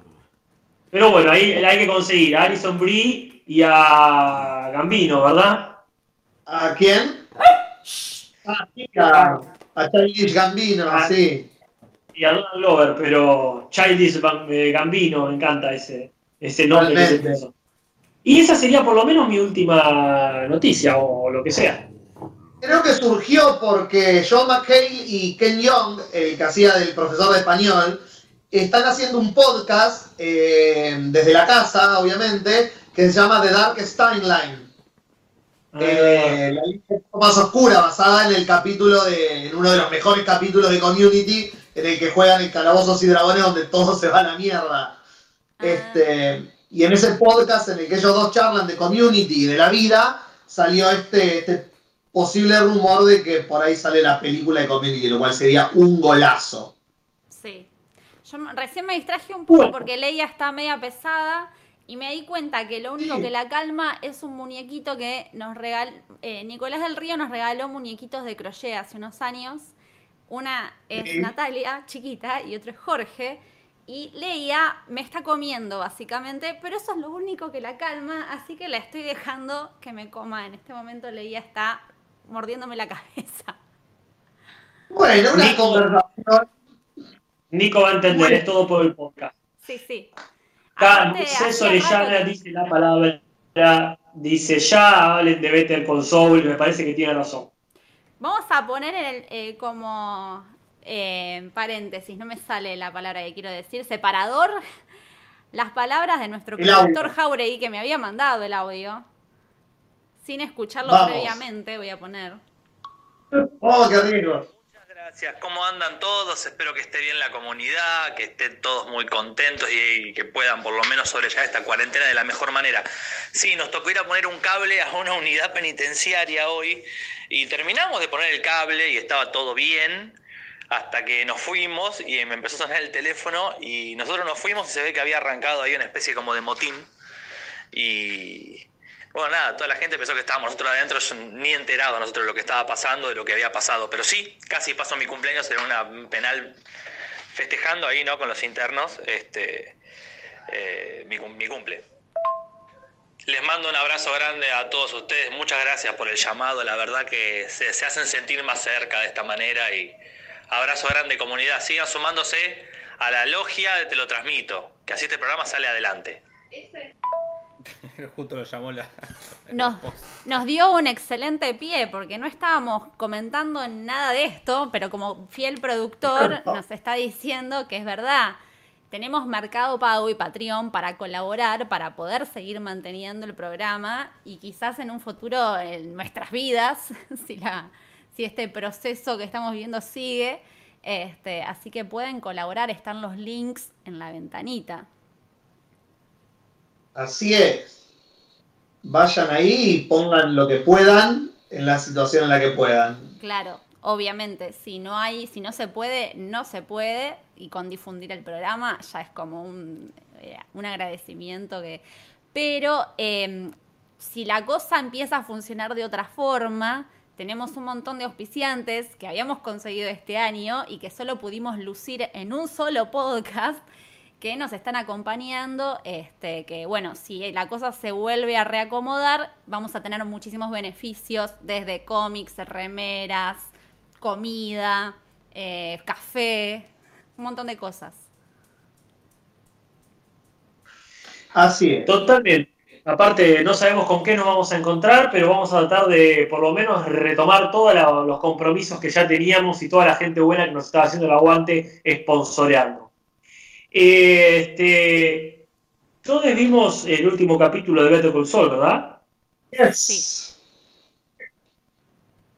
Pero bueno, ahí hay que conseguir a Alison Brie y a Gambino, ¿verdad? ¿A quién? Ah, sí, A, a Childish Gambino, Ah. sí. y a Donald Glover, pero Childish Gambino, me encanta ese, ese nombre que se puso. Y esa sería por lo menos mi última noticia o lo que sea. Creo que surgió porque John McHale y Ken Young, el que hacía del profesor de español, están haciendo un podcast eh, desde la casa, obviamente, que se llama The Darkest Timeline. Eh, la línea un poco más oscura, basada en el capítulo de, en uno de los mejores capítulos de Community, en el que juegan en calabozos y dragones donde todo se va a la mierda. Este, y en ese podcast en el que ellos dos charlan de Community y de la vida, salió este, este posible rumor de que por ahí sale la película de Community, lo cual sería un golazo. Sí. Yo recién me distraje un poco porque Leia está media pesada y me di cuenta que lo único que la calma es un muñequito que nos regaló. Nicolás del Río nos regaló muñequitos de crochet hace unos años. Una es. Natalia, chiquita, y otro es Jorge. Y Leia me está comiendo, básicamente, pero eso es lo único que la calma, así que la estoy dejando que me coma. En este momento Leia está mordiéndome la cabeza. Bueno, una Nico. conversación. Nico va a entender, Bueno. es todo por el podcast. Sí, sí. Hacía Orellana dice la palabra, dice ya hablen de Better con Soul, me parece que tiene razón. Vamos a poner en el, eh, como eh, paréntesis, no me sale la palabra que quiero decir, separador, las palabras de nuestro productor Jauregui que me había mandado el audio. Sin escucharlo Vamos. previamente, voy a poner. Oh, qué rico. Muchas gracias. ¿Cómo andan todos? Espero que esté bien la comunidad, que estén todos muy contentos y, y que puedan por lo menos sobrellevar esta cuarentena de la mejor manera. Sí, nos tocó ir a poner un cable a una unidad penitenciaria hoy y terminamos de poner el cable y estaba todo bien hasta que nos fuimos y me empezó a sonar el teléfono y nosotros nos fuimos y se ve que había arrancado ahí una especie como de motín y bueno, nada, toda la gente pensó que estábamos nosotros adentro, yo ni enterado nosotros de lo que estaba pasando, de lo que había pasado. Pero sí, casi pasó mi cumpleaños en una penal festejando ahí, ¿no? Con los internos, este, eh, mi, mi cumple. Les mando un abrazo grande a todos ustedes. Muchas gracias por el llamado. La verdad que se, se hacen sentir más cerca de esta manera. Y abrazo grande, comunidad. Sigan sumándose a la logia de Te lo transmito. Que así este programa sale adelante. Justo lo llamó la. Nos, nos dio un excelente pie porque no estábamos comentando nada de esto, pero como fiel productor nos está diciendo que es verdad. Tenemos Mercado Pago y Patreon para colaborar, para poder seguir manteniendo el programa y quizás en un futuro en nuestras vidas, si, la, si este proceso que estamos viviendo sigue. Este, así que pueden colaborar, están los links en la ventanita. Así es. Vayan ahí y pongan lo que puedan en la situación en la que puedan. Claro, obviamente, si no hay, si no se puede, no se puede, y con difundir el programa ya es como un, eh, un agradecimiento que. Pero eh, si la cosa empieza a funcionar de otra forma, tenemos un montón de auspiciantes que habíamos conseguido este año y que solo pudimos lucir en un solo podcast que nos están acompañando, este, que bueno, si la cosa se vuelve a reacomodar, vamos a tener muchísimos beneficios, desde cómics, remeras, comida, eh, café, un montón de cosas. Así es. Totalmente. Aparte, no sabemos con qué nos vamos a encontrar, pero vamos a tratar de por lo menos retomar todos los compromisos que ya teníamos y toda la gente buena que nos estaba haciendo el aguante sponsoreando. Eh, Este, todos vimos el último capítulo de Beto Col Sol, ¿verdad? Yes.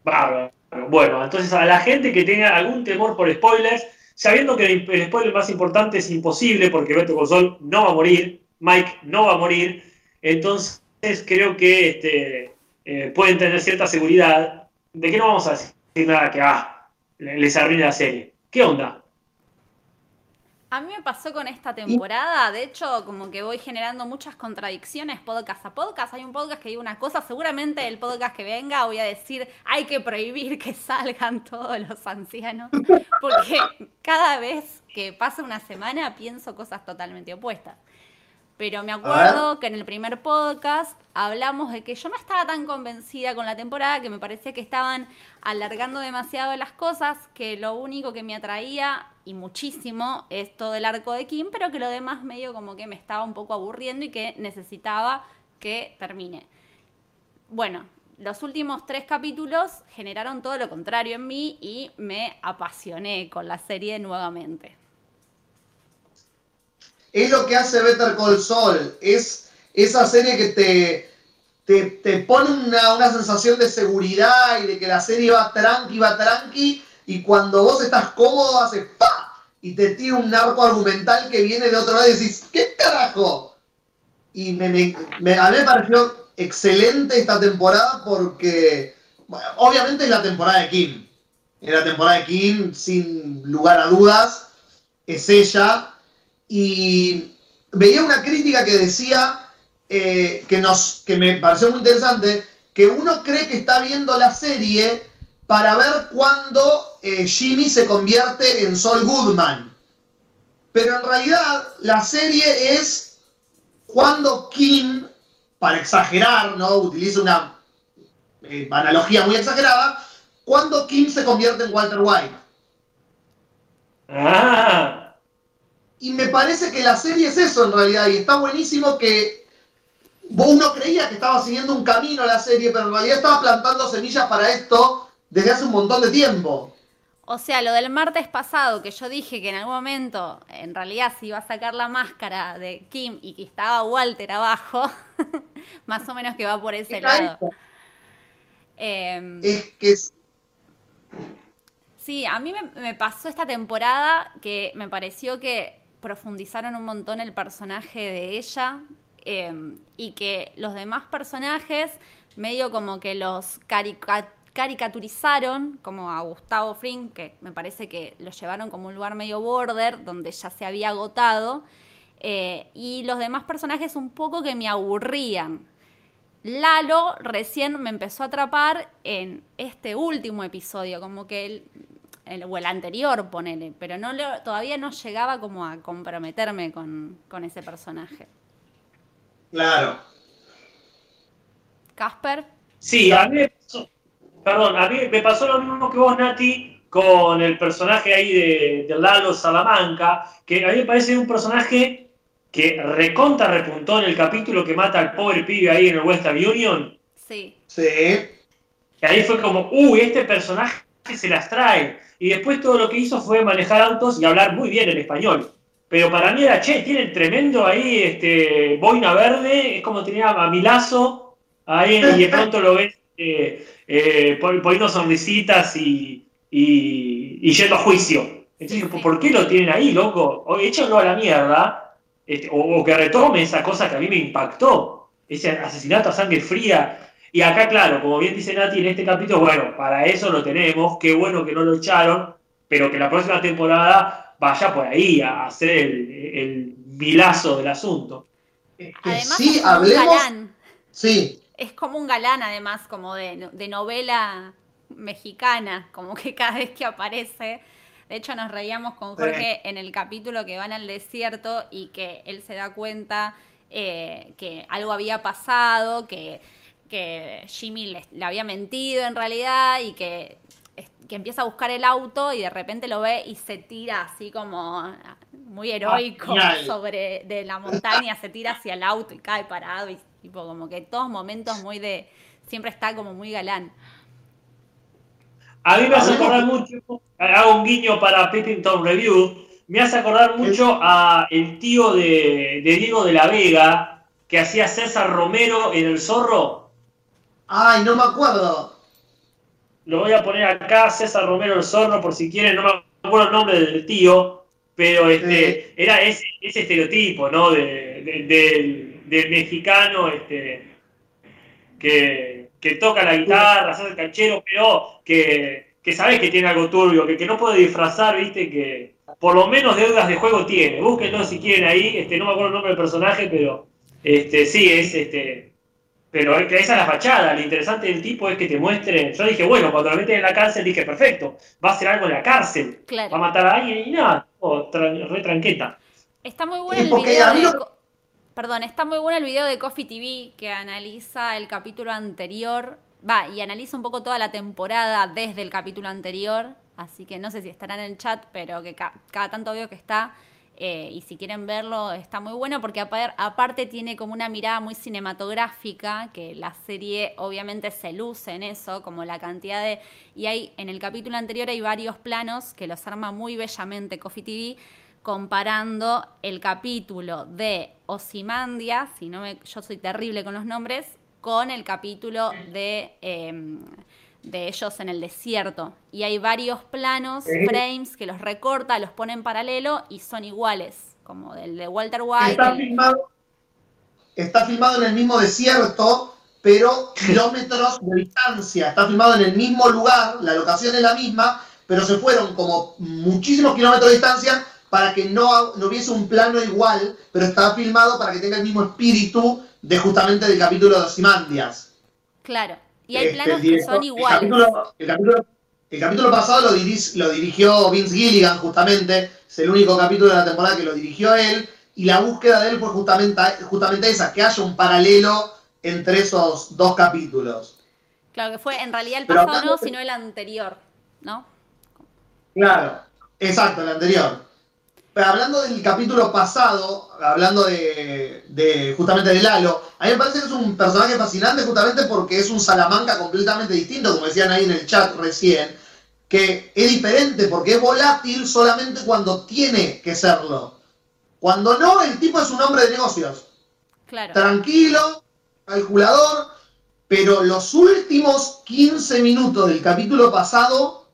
Bárbaro. Bueno, entonces a la gente que tenga algún temor por spoilers, sabiendo que el spoiler más importante es imposible porque Beto Cosol no va a morir, Mike no va a morir, entonces creo que este, eh, pueden tener cierta seguridad de que no vamos a decir nada que ah, le- les arruine la serie. ¿Qué onda? A mí me pasó con esta temporada, de hecho, como que voy generando muchas contradicciones podcast a podcast. Hay un podcast que diga una cosa, seguramente el podcast que venga voy a decir, hay que prohibir que salgan todos los ancianos, porque cada vez que pasa una semana pienso cosas totalmente opuestas. Pero me acuerdo que en el primer podcast hablamos de que yo no estaba tan convencida con la temporada, que me parecía que estaban alargando demasiado las cosas, que lo único que me atraía y muchísimo es todo el arco de Kim, pero que lo demás medio como que me estaba un poco aburriendo y que necesitaba que termine. Bueno, los últimos tres capítulos generaron todo lo contrario en mí y me apasioné con la serie nuevamente. Es lo que hace Better Call Saul. Es esa serie que te, te, te pone una, una sensación de seguridad y de que la serie va tranqui, va tranqui. Y cuando vos estás cómodo, hace ¡pa! Y te tira un narco argumental que viene de otro lado y decís, ¿qué carajo? Y me, a mí me pareció excelente esta temporada porque, obviamente es la temporada de Kim. Es la temporada de Kim, sin lugar a dudas. Es ella. Y veía una crítica que decía eh, que, nos, que me pareció muy interesante, que uno cree que está viendo la serie para ver cuándo eh, Jimmy se convierte en Saul Goodman. Pero en realidad la serie es cuando Kim, para exagerar, ¿no? Utiliza una eh, analogía muy exagerada, cuando Kim se convierte en Walter White. Ah, Y me parece que la serie es eso en realidad, y está buenísimo que uno creía que estaba siguiendo un camino la serie, pero en realidad estaba plantando semillas para esto desde hace un montón de tiempo. O sea, lo del martes pasado, que yo dije que en algún momento, en realidad, se iba a sacar la máscara de Kim y que estaba Walter abajo, más o menos que va por ese lado. Eh, Es que Sí, a mí me, me pasó esta temporada que me pareció que profundizaron un montón el personaje de ella eh, y que los demás personajes medio como que los carica- caricaturizaron, como a Gustavo Fring, que me parece que lo llevaron como un lugar medio border, donde ya se había agotado, eh, y los demás personajes un poco que me aburrían. Lalo recién me empezó a atrapar en este último episodio, como que el, el- o el anterior, ponele, pero no lo- todavía no llegaba como a comprometerme con, con ese personaje. claro. Casper, Sí, a mí me pasó, perdón, a mí me pasó lo mismo que vos, Nati, con el personaje ahí de, de Lalo Salamanca, que a mí me parece un personaje que recontra repuntó en el capítulo que mata al pobre pibe ahí en el Western Union. sí, Sí. Y ahí fue como, uy, este personaje se las trae. Y después todo lo que hizo fue manejar autos y hablar muy bien el español. Pero para mí era, che, tienen tremendo ahí este, boina verde, es como tenía a Milazo ahí y de pronto lo ves eh, eh, pon- poniendo sonrisitas y, y, y yendo a juicio. Entonces. ¿por qué lo tienen ahí, loco? O échenlo a la mierda, este, o, o que retome esa cosa que a mí me impactó, ese asesinato a sangre fría. Y acá, claro, como bien dice Nati en este capítulo, bueno, para eso lo tenemos, qué bueno que no lo echaron, pero que la próxima temporada vaya por ahí a hacer el, el vilazo del asunto. Que además sí, es como un galán, Sí, es como un galán además, como de, de novela mexicana, como que cada vez que aparece... De hecho, nos reíamos con Jorge en el capítulo que van al desierto y que él se da cuenta eh, que algo había pasado, que, que Jimmy le, le había mentido en realidad y que, que empieza a buscar el auto y de repente lo ve y se tira así como muy heroico sobre de la montaña, se tira hacia el auto y cae parado y tipo como que todos momentos muy de... Siempre está como muy galán. A mí me hace acordar mucho, hago un guiño para Pippington Review, me hace acordar mucho a el tío de, de Diego de la Vega, que hacía César Romero en El Zorro. Ay, no me acuerdo. Lo voy a poner acá, César Romero el Zorro, por si quieren, no me acuerdo el nombre del tío, pero este, era ese, ese estereotipo, ¿no? De, de- del, del mexicano este, que, que toca la guitarra, hace el canchero, pero que, que sabes que tiene algo turbio, que, que no puede disfrazar, viste, que por lo menos deudas de juego tiene. Búsquenlo si quieren ahí, este, no me acuerdo el nombre del personaje, pero este, sí, es este. Pero es que esa es la fachada, lo interesante del tipo es que te muestre. Yo dije, bueno, cuando lo meten en la cárcel, dije, perfecto, va a hacer algo en la cárcel, va a Claro. matar a alguien y nada, o tra- re tranqueta. Está muy bueno el porque video de... Perdón, está muy bueno el video de Coffee TV que analiza el capítulo anterior. Va, y analiza un poco toda la temporada desde el capítulo anterior. Así que no sé si estará en el chat, pero que ca- cada tanto veo que está. Eh, y si quieren verlo, está muy bueno porque apa- aparte tiene como una mirada muy cinematográfica, que la serie obviamente se luce en eso, como la cantidad de... Y hay, en el capítulo anterior hay varios planos que los arma muy bellamente Coffee TV, comparando el capítulo de Osimandia, si no me, yo soy terrible con los nombres, con el capítulo de, eh, de ellos en el desierto. Y hay varios planos, frames, que los recorta, los pone en paralelo y son iguales, como del de Walter White. Está el- filmado, está filmado en el mismo desierto, pero kilómetros de distancia. Está filmado en el mismo lugar, la locación es la misma, pero se fueron como muchísimos kilómetros de distancia para que no, no hubiese un plano igual, pero está filmado para que tenga el mismo espíritu de justamente del capítulo de Osimandias. Claro. Y hay Este, planos el que director- son el iguales. capítulo- El capítulo, el capítulo pasado lo, diris- lo dirigió Vince Gilligan, justamente. Es el único capítulo de la temporada que lo dirigió él. Y la búsqueda de él fue justamente, justamente esa, que haya un paralelo entre esos dos capítulos. Claro que fue en realidad el pasado no, sino el anterior, ¿no? Claro, exacto, el anterior. Pero hablando del capítulo pasado, hablando de, de justamente de Lalo, a mí me parece que es un personaje fascinante justamente porque es un Salamanca completamente distinto, como decían ahí en el chat recién, que es diferente porque es volátil solamente cuando tiene que serlo. Cuando no, el tipo es un hombre de negocios. Claro. Tranquilo, calculador, pero los últimos 15 minutos del capítulo pasado,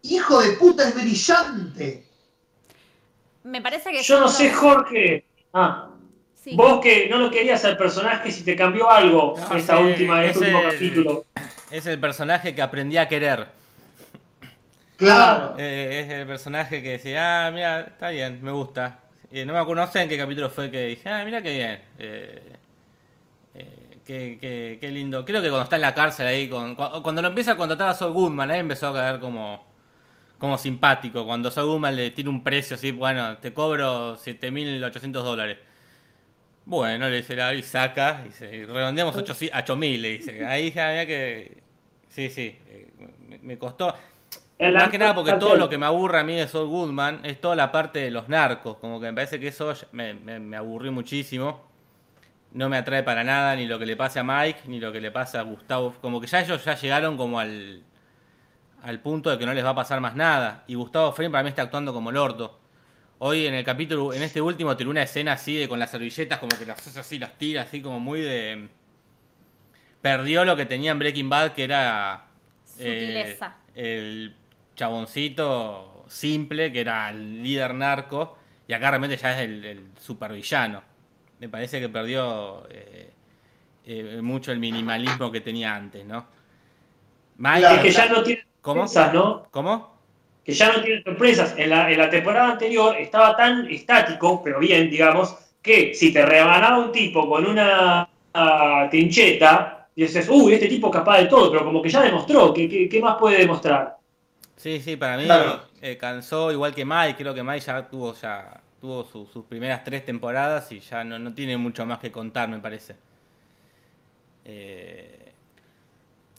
hijo de puta, es brillante. Me parece que Yo no sé, Jorge. Ah, sí. vos que no lo querías al personaje, si te cambió algo No, esta sí, última, este último capítulo. Es el personaje que aprendí a querer. Claro. Eh, es el personaje que decía, ah, mira, está bien, me gusta. Y no me acuerdo, no sé en qué capítulo fue que dije, ah, mira qué bien. Eh, eh, qué, qué- qué lindo. Creo que cuando está en la cárcel ahí, con, cu- cuando lo empieza a contratar a Saul Goodman, ahí empezó a quedar como, como simpático. Cuando Goodman le tiene un precio así, bueno, te cobro 7.800 dólares. Bueno, le dice, y saca, y dice, redondeamos 8.000, a 8.000, le dice. Ahí dije, ah, mira que... Sí, sí, me, me costó... El Más que nada porque todo lo que me aburre a mí de Saul Goodman es toda la parte de los narcos. Como que me parece que eso me, me, me aburrió muchísimo. No me atrae para nada ni lo que le pase a Mike, ni lo que le pasa a Gustavo. Como que ya ellos ya llegaron como al, al punto de que no les va a pasar más nada. Y Gustavo Fring para mí está actuando como el orto. Hoy en el capítulo, en este último, tiene una escena así de con las servilletas, como que las hace así, las tira así como muy de... Perdió lo que tenía en Breaking Bad, que era... eh, Sutileza. el chaboncito simple, que era el líder narco, y acá realmente ya es el, el supervillano. Me parece que perdió eh, eh, mucho el minimalismo que tenía antes, ¿no? Mike, Claro. Es que ya no tiene ¿Cómo? ¿no? ¿Cómo? Que ya no tiene sorpresas. En la, en la temporada anterior estaba tan estático, pero bien, digamos, que si te rebanaba un tipo con una ah, trincheta, dices, uy, este tipo es capaz de todo, pero como que ya demostró, ¿qué, qué, qué más puede demostrar? Sí, sí, para mí Claro. eh, cansó igual que Mike, creo que Mike ya tuvo ya tuvo su- sus primeras tres temporadas y ya no, no tiene mucho más que contar, me parece. Eh,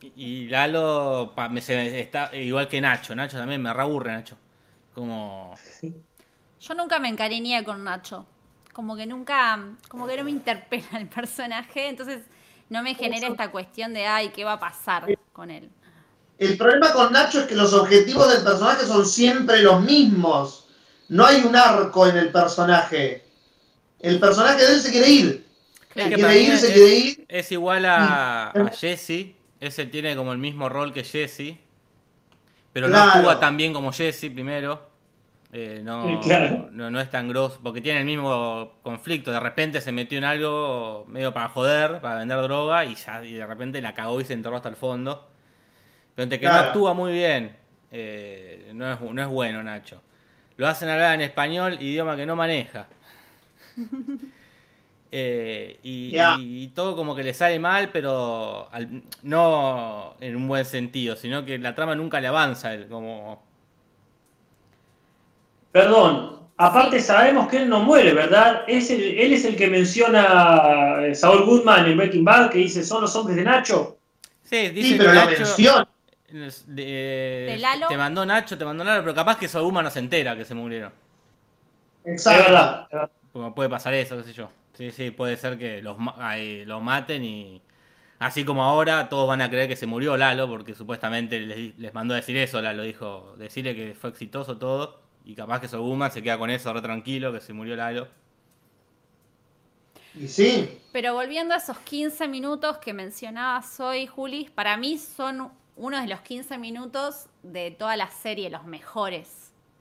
y- Lalo pa- me, se- está igual que Nacho, Nacho también me reaburre Nacho. Como Yo nunca me encariñé con Nacho. Como que nunca, como que no me interpela el personaje, entonces no me genera esta cuestión de, ay, ¿qué va a pasar con él? El problema con Nacho es que los objetivos del personaje son siempre los mismos. No hay un arco en el personaje. El personaje de él se quiere ir. Es Se que quiere ir, se es- quiere ir. Es igual a, a Jesse. Ese tiene como el mismo rol que Jesse. Pero no actúa tan bien como Jesse primero. Eh, no, Claro. no, no es tan grosso. Porque tiene el mismo conflicto. De repente se metió en algo medio para joder, para vender droga. Y ya y de repente la cagó y se enterró hasta el fondo. Pero entre que no actúa muy bien. eh, no, es, no es bueno, Nacho. Lo hacen hablar en español, idioma que no maneja. Eh, y, todo como que le sale mal, pero al- no en un buen sentido, sino que la trama nunca le avanza. a él, como Perdón, aparte sabemos que él no muere, ¿verdad? Es el- él es el que menciona a Saul Goodman en Breaking Bad, que dice, son los hombres de Nacho. Sí, dice Sí, pero la Nacho- mención. de- ¿De Lalo? te mandó Nacho, te mandó Lalo, pero capaz que Soguma no se entera que se murieron. Exacto. verdad. es verdad. Como puede pasar eso, qué sé yo. Sí, sí, puede ser que los, los maten y... Así como ahora todos van a creer que se murió Lalo, porque supuestamente les, les mandó a decir eso, Lalo dijo, decirle que fue exitoso todo, y capaz que Soguma se queda con eso re tranquilo, que se murió Lalo. Y sí. Pero volviendo a esos 15 minutos que mencionabas hoy, Juli, para mí son uno de los 15 minutos de toda la serie, los mejores.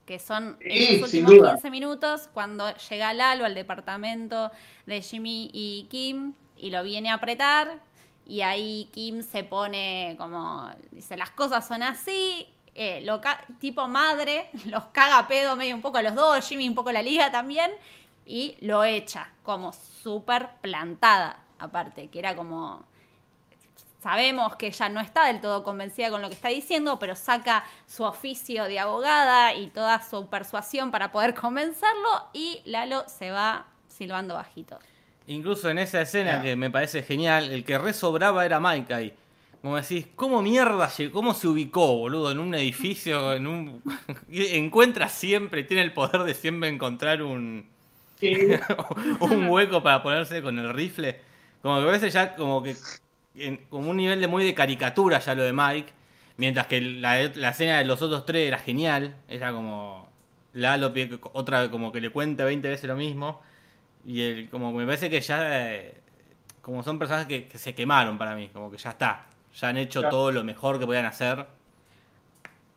Que son Sí, los últimos duda. 15 minutos cuando llega Lalo al departamento de Jimmy y Kim y lo viene a apretar. Y ahí Kim se pone como, dice, las cosas son así, eh, lo tipo madre, los caga a pedo medio un poco a los dos, Jimmy un poco la liga también, y lo echa como súper plantada, aparte, que era como, sabemos que ella no está del todo convencida con lo que está diciendo, pero saca su oficio de abogada y toda su persuasión para poder convencerlo, y Lalo se va silbando bajito. Incluso en esa escena que me parece genial, el que resobraba era Mike ahí. Como decís, ¿cómo mierda llegó? ¿Cómo se ubicó, boludo? En un edificio, en un. Encuentra siempre, tiene el poder de siempre encontrar un. un hueco para ponerse con el rifle. Como que a veces ya como que. En- como un nivel de muy de caricatura ya lo de Mike. Mientras que la, la escena de los otros tres era genial. Era como. Lalo, pie- otra vez como que le cuenta 20 veces lo mismo. Y el, como que me parece que ya. eh, como son personas que, que se quemaron para mí. Como que ya está. Ya han hecho Claro. todo lo mejor que podían hacer.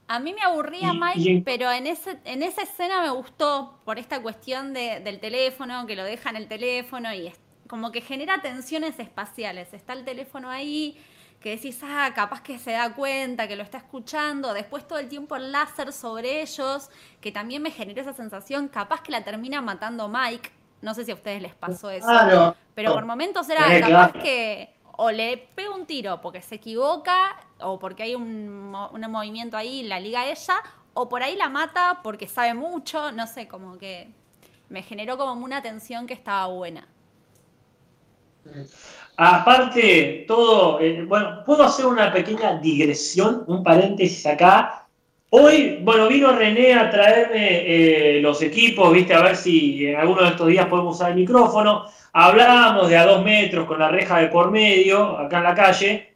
A mí me aburría Mike, y pero en, ese, en esa escena me gustó por esta cuestión de- del teléfono, que lo deja en el teléfono y es como que genera tensiones espaciales. Está el teléfono ahí, que decís, ah, capaz que se da cuenta, que lo está escuchando. Después todo el tiempo el láser sobre ellos, que también me generó esa sensación, capaz que la termina matando Mike. No sé si a ustedes les pasó eso. Claro. Pero por momentos era Sí, capaz claro. que o le pega un tiro porque se equivoca o porque hay un, un movimiento ahí la liga ella, o por ahí la mata porque sabe mucho, no sé, como que me generó como una tensión que estaba buena. Aparte, todo, eh, bueno, puedo hacer una pequeña digresión, un paréntesis acá. Hoy, bueno, vino René a traerme eh, los equipos, viste, a ver si en alguno de estos días podemos usar el micrófono. Hablábamos de a dos metros con la reja de por medio, acá en la calle,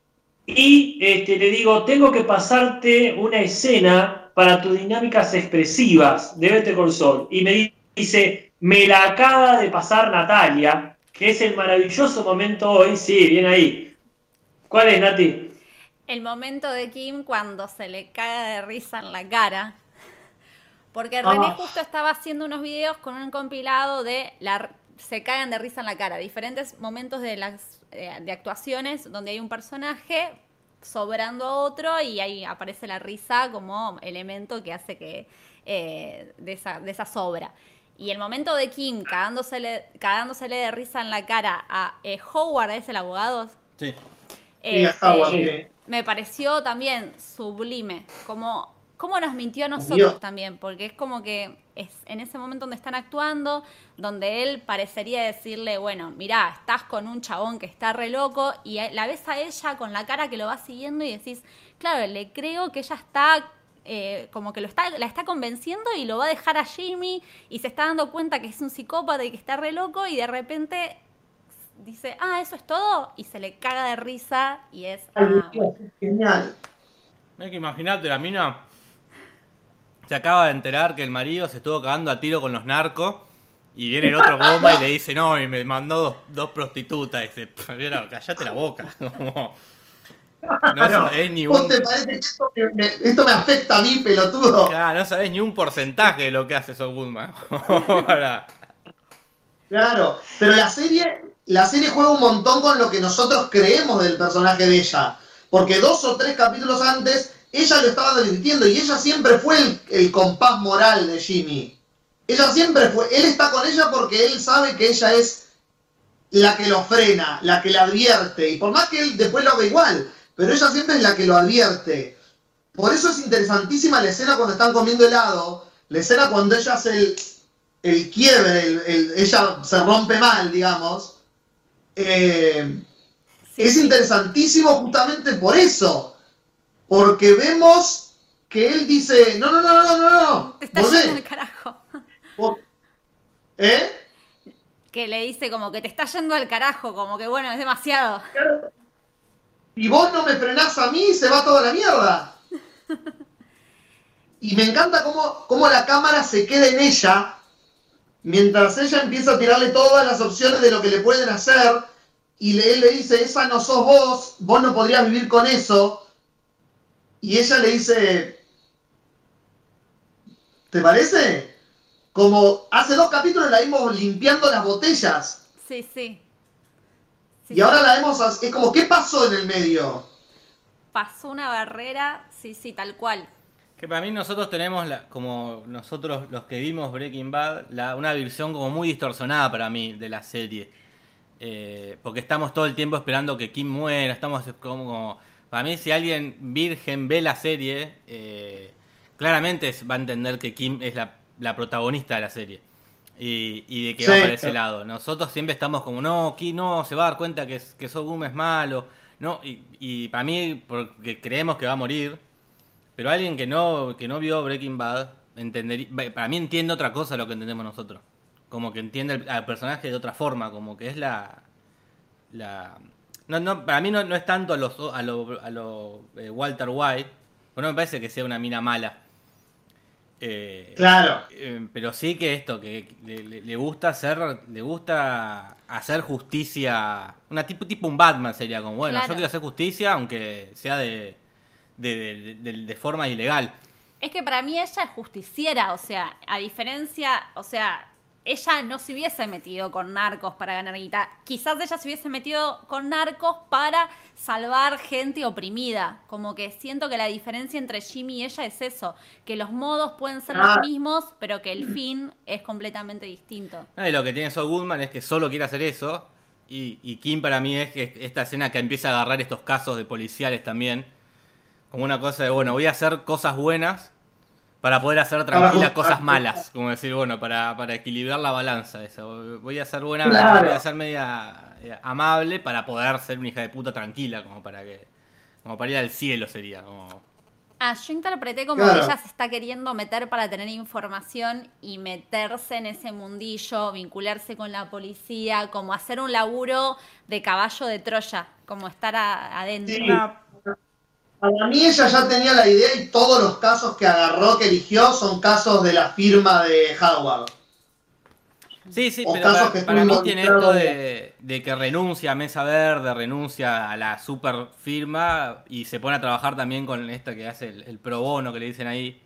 y este, le digo, tengo que pasarte una escena para tus dinámicas expresivas de Vete Col Sol. Y me dice, me la acaba de pasar Natalia, que es el maravilloso momento hoy, sí, bien ahí. ¿Cuál es, Nati? El momento de Kim cuando se le caga de risa en la cara. Porque René justo estaba haciendo unos videos con un compilado de la se cagan de risa en la cara, diferentes momentos de las eh, de actuaciones donde hay un personaje sobrando a otro y ahí aparece la risa como elemento que hace que eh, de, esa, de esa sobra. Y el momento de Kim cagándosele, cagándosele de risa en la cara a eh, Howard, ¿es el abogado? Sí. Sí, a Este, Howard, sí. me pareció también sublime, como, como nos mintió a nosotros Dios. también, porque es como que es en ese momento donde están actuando, donde él parecería decirle, bueno, mirá, estás con un chabón que está re loco y la ves a ella con la cara que lo va siguiendo y decís, claro, le creo que ella está... eh, como que lo está, la está convenciendo y lo va a dejar a Jimmy y se está dando cuenta que es un psicópata y que está re loco y de repente dice, ah, eso es todo y se le caga de risa y es... Ay, ah, Dios, es genial. Hay que imaginarte, la mina se acaba de enterar que el marido se estuvo cagando a tiro con los narcos y viene el otro goma y le dice, no, y me mandó dos, dos prostitutas. Y dice, "Pero callate la boca. Como, no sabés ni ¿Vos un, te parece esto me, esto me afecta a mí, pelotudo? Claro, no sabés ni un porcentaje de lo que hace Saul Goodman. Claro, pero la serie, la serie juega un montón con lo que nosotros creemos del personaje de ella. Porque dos o tres capítulos antes, ella lo estaba advirtiendo y ella siempre fue el, el compás moral de Jimmy. Ella siempre fue, él está con ella porque él sabe que ella es la que lo frena, la que le advierte. Y por más que él después lo haga igual, pero ella siempre es la que lo advierte. Por eso es interesantísima la escena cuando están comiendo helado, la escena cuando ella hace el, el quiebre, el- el- ella se rompe mal, digamos. Eh, sí, es interesantísimo justamente por eso. Porque vemos que él dice, no, no, no, no, no, no, Te está volvé". yendo al carajo. ¿Eh? Que le dice como que te está yendo al carajo, como que bueno, es demasiado. Y vos no me frenás a mí, se va toda la mierda. Y me encanta cómo, cómo la cámara se queda en ella, mientras ella empieza a tirarle todas las opciones de lo que le pueden hacer, y él le dice, esa no sos vos, vos no podrías vivir con eso. Y ella le dice, ¿te parece? Como hace dos capítulos la vimos limpiando las botellas. Sí, sí. Sí, Y ahora la vemos, es como, ¿qué pasó en el medio? Pasó una barrera, sí, sí, tal cual. Que para mí nosotros tenemos, la, como nosotros los que vimos Breaking Bad, la, una visión como muy distorsionada para mí de la serie. Eh, porque estamos todo el tiempo esperando que Kim muera, estamos como... como- para mí si alguien virgen ve la serie, eh, claramente es- va a entender que Kim es la, la protagonista de la serie. Y, y de que va para ese lado. Nosotros siempre estamos como, no, Kim no, se va a dar cuenta que, que So Goom es malo. No, y, y para mí, porque creemos que va a morir, pero alguien que no, que no vio Breaking Bad, entendería, para mí entiende otra cosa lo que entendemos nosotros. Como que entiende el- al personaje de otra forma, como que es la... la no, no, para mí no, no es tanto a los a lo, a lo, eh, Walter White, porque no me parece que sea una mina mala. Eh, Claro. eh, pero sí que esto, que le, le- le gusta hacer, le gusta hacer justicia, una tipo, tipo un Batman sería como, bueno, Claro. yo quiero hacer justicia aunque sea de, de, de- de- de forma ilegal. Es que para mí ella es justiciera, o sea, a diferencia, o sea, ella no se hubiese metido con narcos para ganar guita. Quizás ella se hubiese metido con narcos para salvar gente oprimida. Como que siento que la diferencia entre Jimmy y ella es eso, que los modos pueden ser Ah. los mismos, pero que el fin es completamente distinto. No, y lo que tiene Saul Goodman es que solo quiere hacer eso. Y, y Kim para mí es que esta escena que empieza a agarrar estos casos de policiales también. Como una cosa de, bueno, voy a hacer cosas buenas para poder hacer tranquilas Para- cosas malas. Como decir, bueno, para, para equilibrar la balanza. Eso. Voy a ser buena, Claro. voy a ser media eh, amable para poder ser una hija de puta tranquila. Como para que. Como para ir al cielo sería. Como... Ah, yo interpreté como Claro. que ella se está queriendo meter para tener información y meterse en ese mundillo, vincularse con la policía, como hacer un laburo de caballo de Troya, como estar a- adentro. Sí. Para mí ella ya tenía la idea y todos los casos que agarró, que eligió, son casos de la firma de Howard. Sí, sí, O pero casos para, que para mí tiene esto de, de que renuncia a Mesa Verde, renuncia a la super firma y se pone a trabajar también con esta que hace el, el pro bono que le dicen ahí.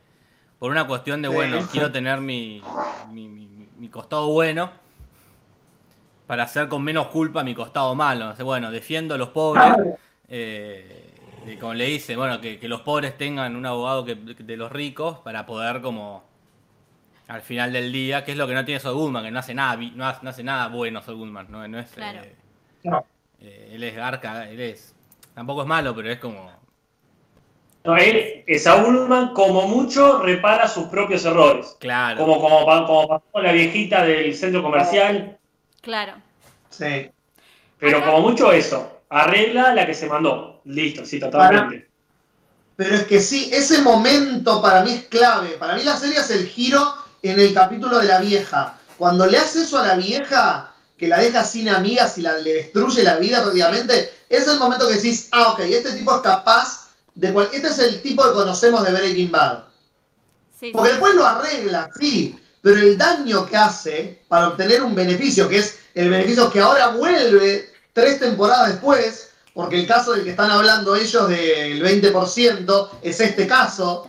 Por una cuestión de, Sí. bueno, quiero tener mi, mi, mi- mi costado bueno para hacer con menos culpa mi costado malo. Bueno, defiendo a los pobres. eh, y como le dice, bueno, que, que los pobres tengan un abogado que, de los ricos para poder como al final del día, que es lo que no tiene Saul Goodman, que no hace nada, no hace, no hace nada bueno Saul Goodman, no, no es, Claro. eh, No. eh, él es garca, él es, tampoco es malo, pero es como, No, él, eh, Saúl Goodman, como mucho, repara sus propios errores. claro, Como, como, como pasó con la viejita del centro comercial, Claro. Sí. pero Acá- como mucho eso. Arregla la que se mandó. Listo, sí, totalmente. Pero es que sí, ese momento para mí es clave. Para mí la serie es el giro en el capítulo de la vieja. Cuando le hace eso a la vieja, que la deja sin amigas y la, le destruye la vida prácticamente, es el momento que decís, ah, ok, este tipo es capaz de... cual- Este es el tipo que conocemos de Breaking Bad. Sí, Porque sí. después lo arregla, sí, pero el daño que hace para obtener un beneficio, que es el beneficio que ahora vuelve tres temporadas después, porque el caso del que están hablando ellos del 20% es este caso,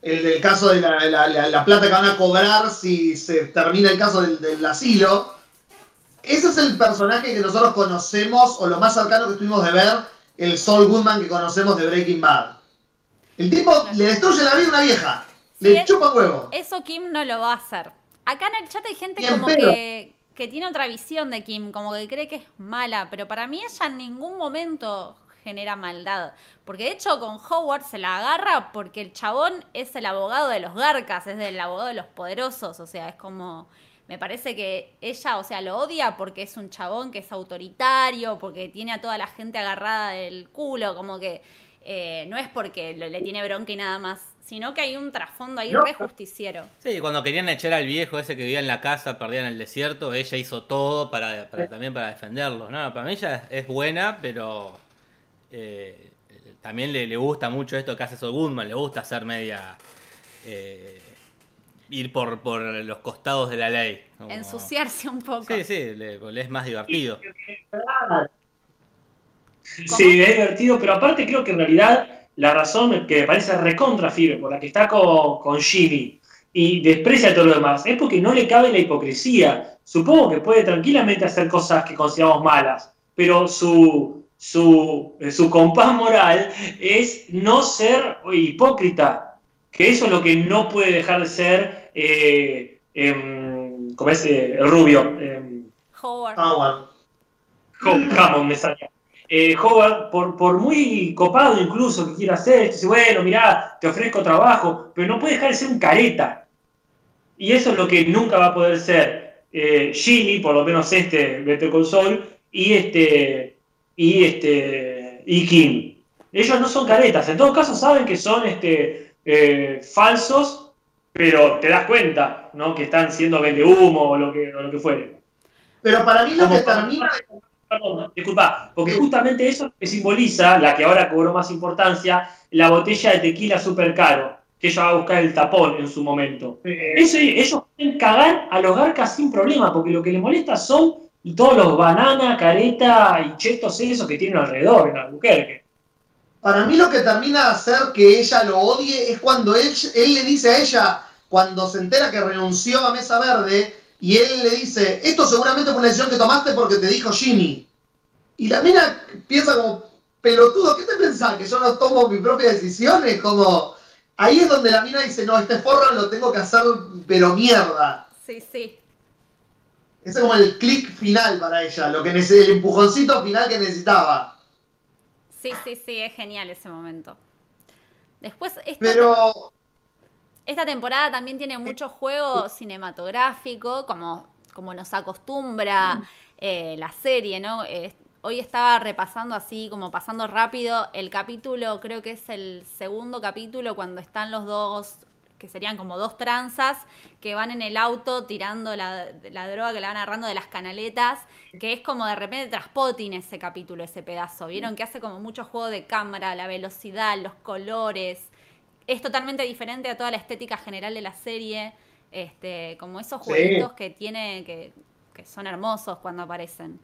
el del caso de la, la- la- la plata que van a cobrar si se termina el caso del, del asilo. Ese es el personaje que nosotros conocemos, o lo más cercano que tuvimos de ver, el Saul Goodman que conocemos de Breaking Bad. El tipo le destruye la vida a una vieja, le chupa huevo. Eso Kim no lo va a hacer. Acá en el chat hay gente como que, que tiene otra visión de Kim, como que cree que es mala, pero para mí ella en ningún momento genera maldad. Porque de hecho con Howard se la agarra porque el chabón es el abogado de los garcas, es el abogado de los poderosos, o sea, es como... Me parece que ella, o sea, lo odia porque es un chabón que es autoritario, porque tiene a toda la gente agarrada del culo, como que eh, no es porque le tiene bronca y nada más, sino que hay un trasfondo ahí No. re justiciero. sí, cuando querían echar al viejo ese que vivía en la casa, perdía en el desierto, ella hizo todo para, para- también para defenderlo, no, para mí ella es, es buena, pero eh, también le, le gusta mucho esto que hace Saul Goodman, le gusta hacer media... eh, ir por, por los costados de la ley. como- Ensuciarse un poco. Sí, sí, le, le es más divertido. Sí, es divertido, pero aparte creo que en realidad la razón que me parece recontra firme por la que está con, con Jimmy y desprecia todo lo demás es porque no le cabe la hipocresía. Supongo que puede tranquilamente hacer cosas que consideramos malas, pero su, su, eh, su compás moral es no ser hipócrita, que eso es lo que no puede dejar de ser, eh, em, como es eh, el rubio. em, Howard. Hom- Hammond me salía. Eh, Howard, por, por muy copado incluso que quiera hacer, dice, bueno, mirá, te ofrezco trabajo, pero no puede dejar de ser un careta. Y eso es lo que nunca va a poder ser eh, Jimmy, por lo menos este Better Saul, y este, y este, y Kim. Ellos no son caretas, en todo caso saben que son este, eh, falsos, pero te das cuenta, ¿no? Que están siendo vende humo o lo que, o lo que fuere. Pero para mí lo Como que termina. Perdón, disculpa, porque justamente eso es lo que simboliza, la que ahora cobró más importancia, la botella de tequila súper caro, que ella va a buscar el tapón en su momento. Eso, ellos pueden cagar a los garcas sin problema, porque lo que les molesta son todos los banana, careta y chetos esos que tienen alrededor en Albuquerque. Para mí lo que termina de hacer que ella lo odie es cuando él, él le dice a ella, cuando se entera que renunció a Mesa Verde, y él le dice, esto seguramente fue una decisión que tomaste porque te dijo Jimmy. Y la mina piensa como, pelotudo, ¿qué te pensás? ¿Que yo no tomo mis propias decisiones? Como, ahí es donde la mina dice, no, este forro lo tengo que hacer, pero mierda. Sí, sí. Ese es como el clic final para ella, lo que el empujoncito final que necesitaba. Sí, sí, sí, es genial ese momento. Después, esta, Pero esta temporada también tiene mucho juego cinematográfico, como, como nos acostumbra eh, la serie, ¿no? Eh, hoy estaba repasando así, como pasando rápido, el capítulo, creo que es el segundo capítulo, cuando están los dos, que serían como dos tranzas, que van en el auto tirando la, la droga que la van agarrando de las canaletas, que es como de repente Traspotin ese capítulo, ese pedazo. ¿Vieron? Que hace como mucho juego de cámara, la velocidad, los colores. Es totalmente diferente a toda la estética general de la serie. Este, como esos Sí. jueguitos que tiene, que, que son hermosos cuando aparecen.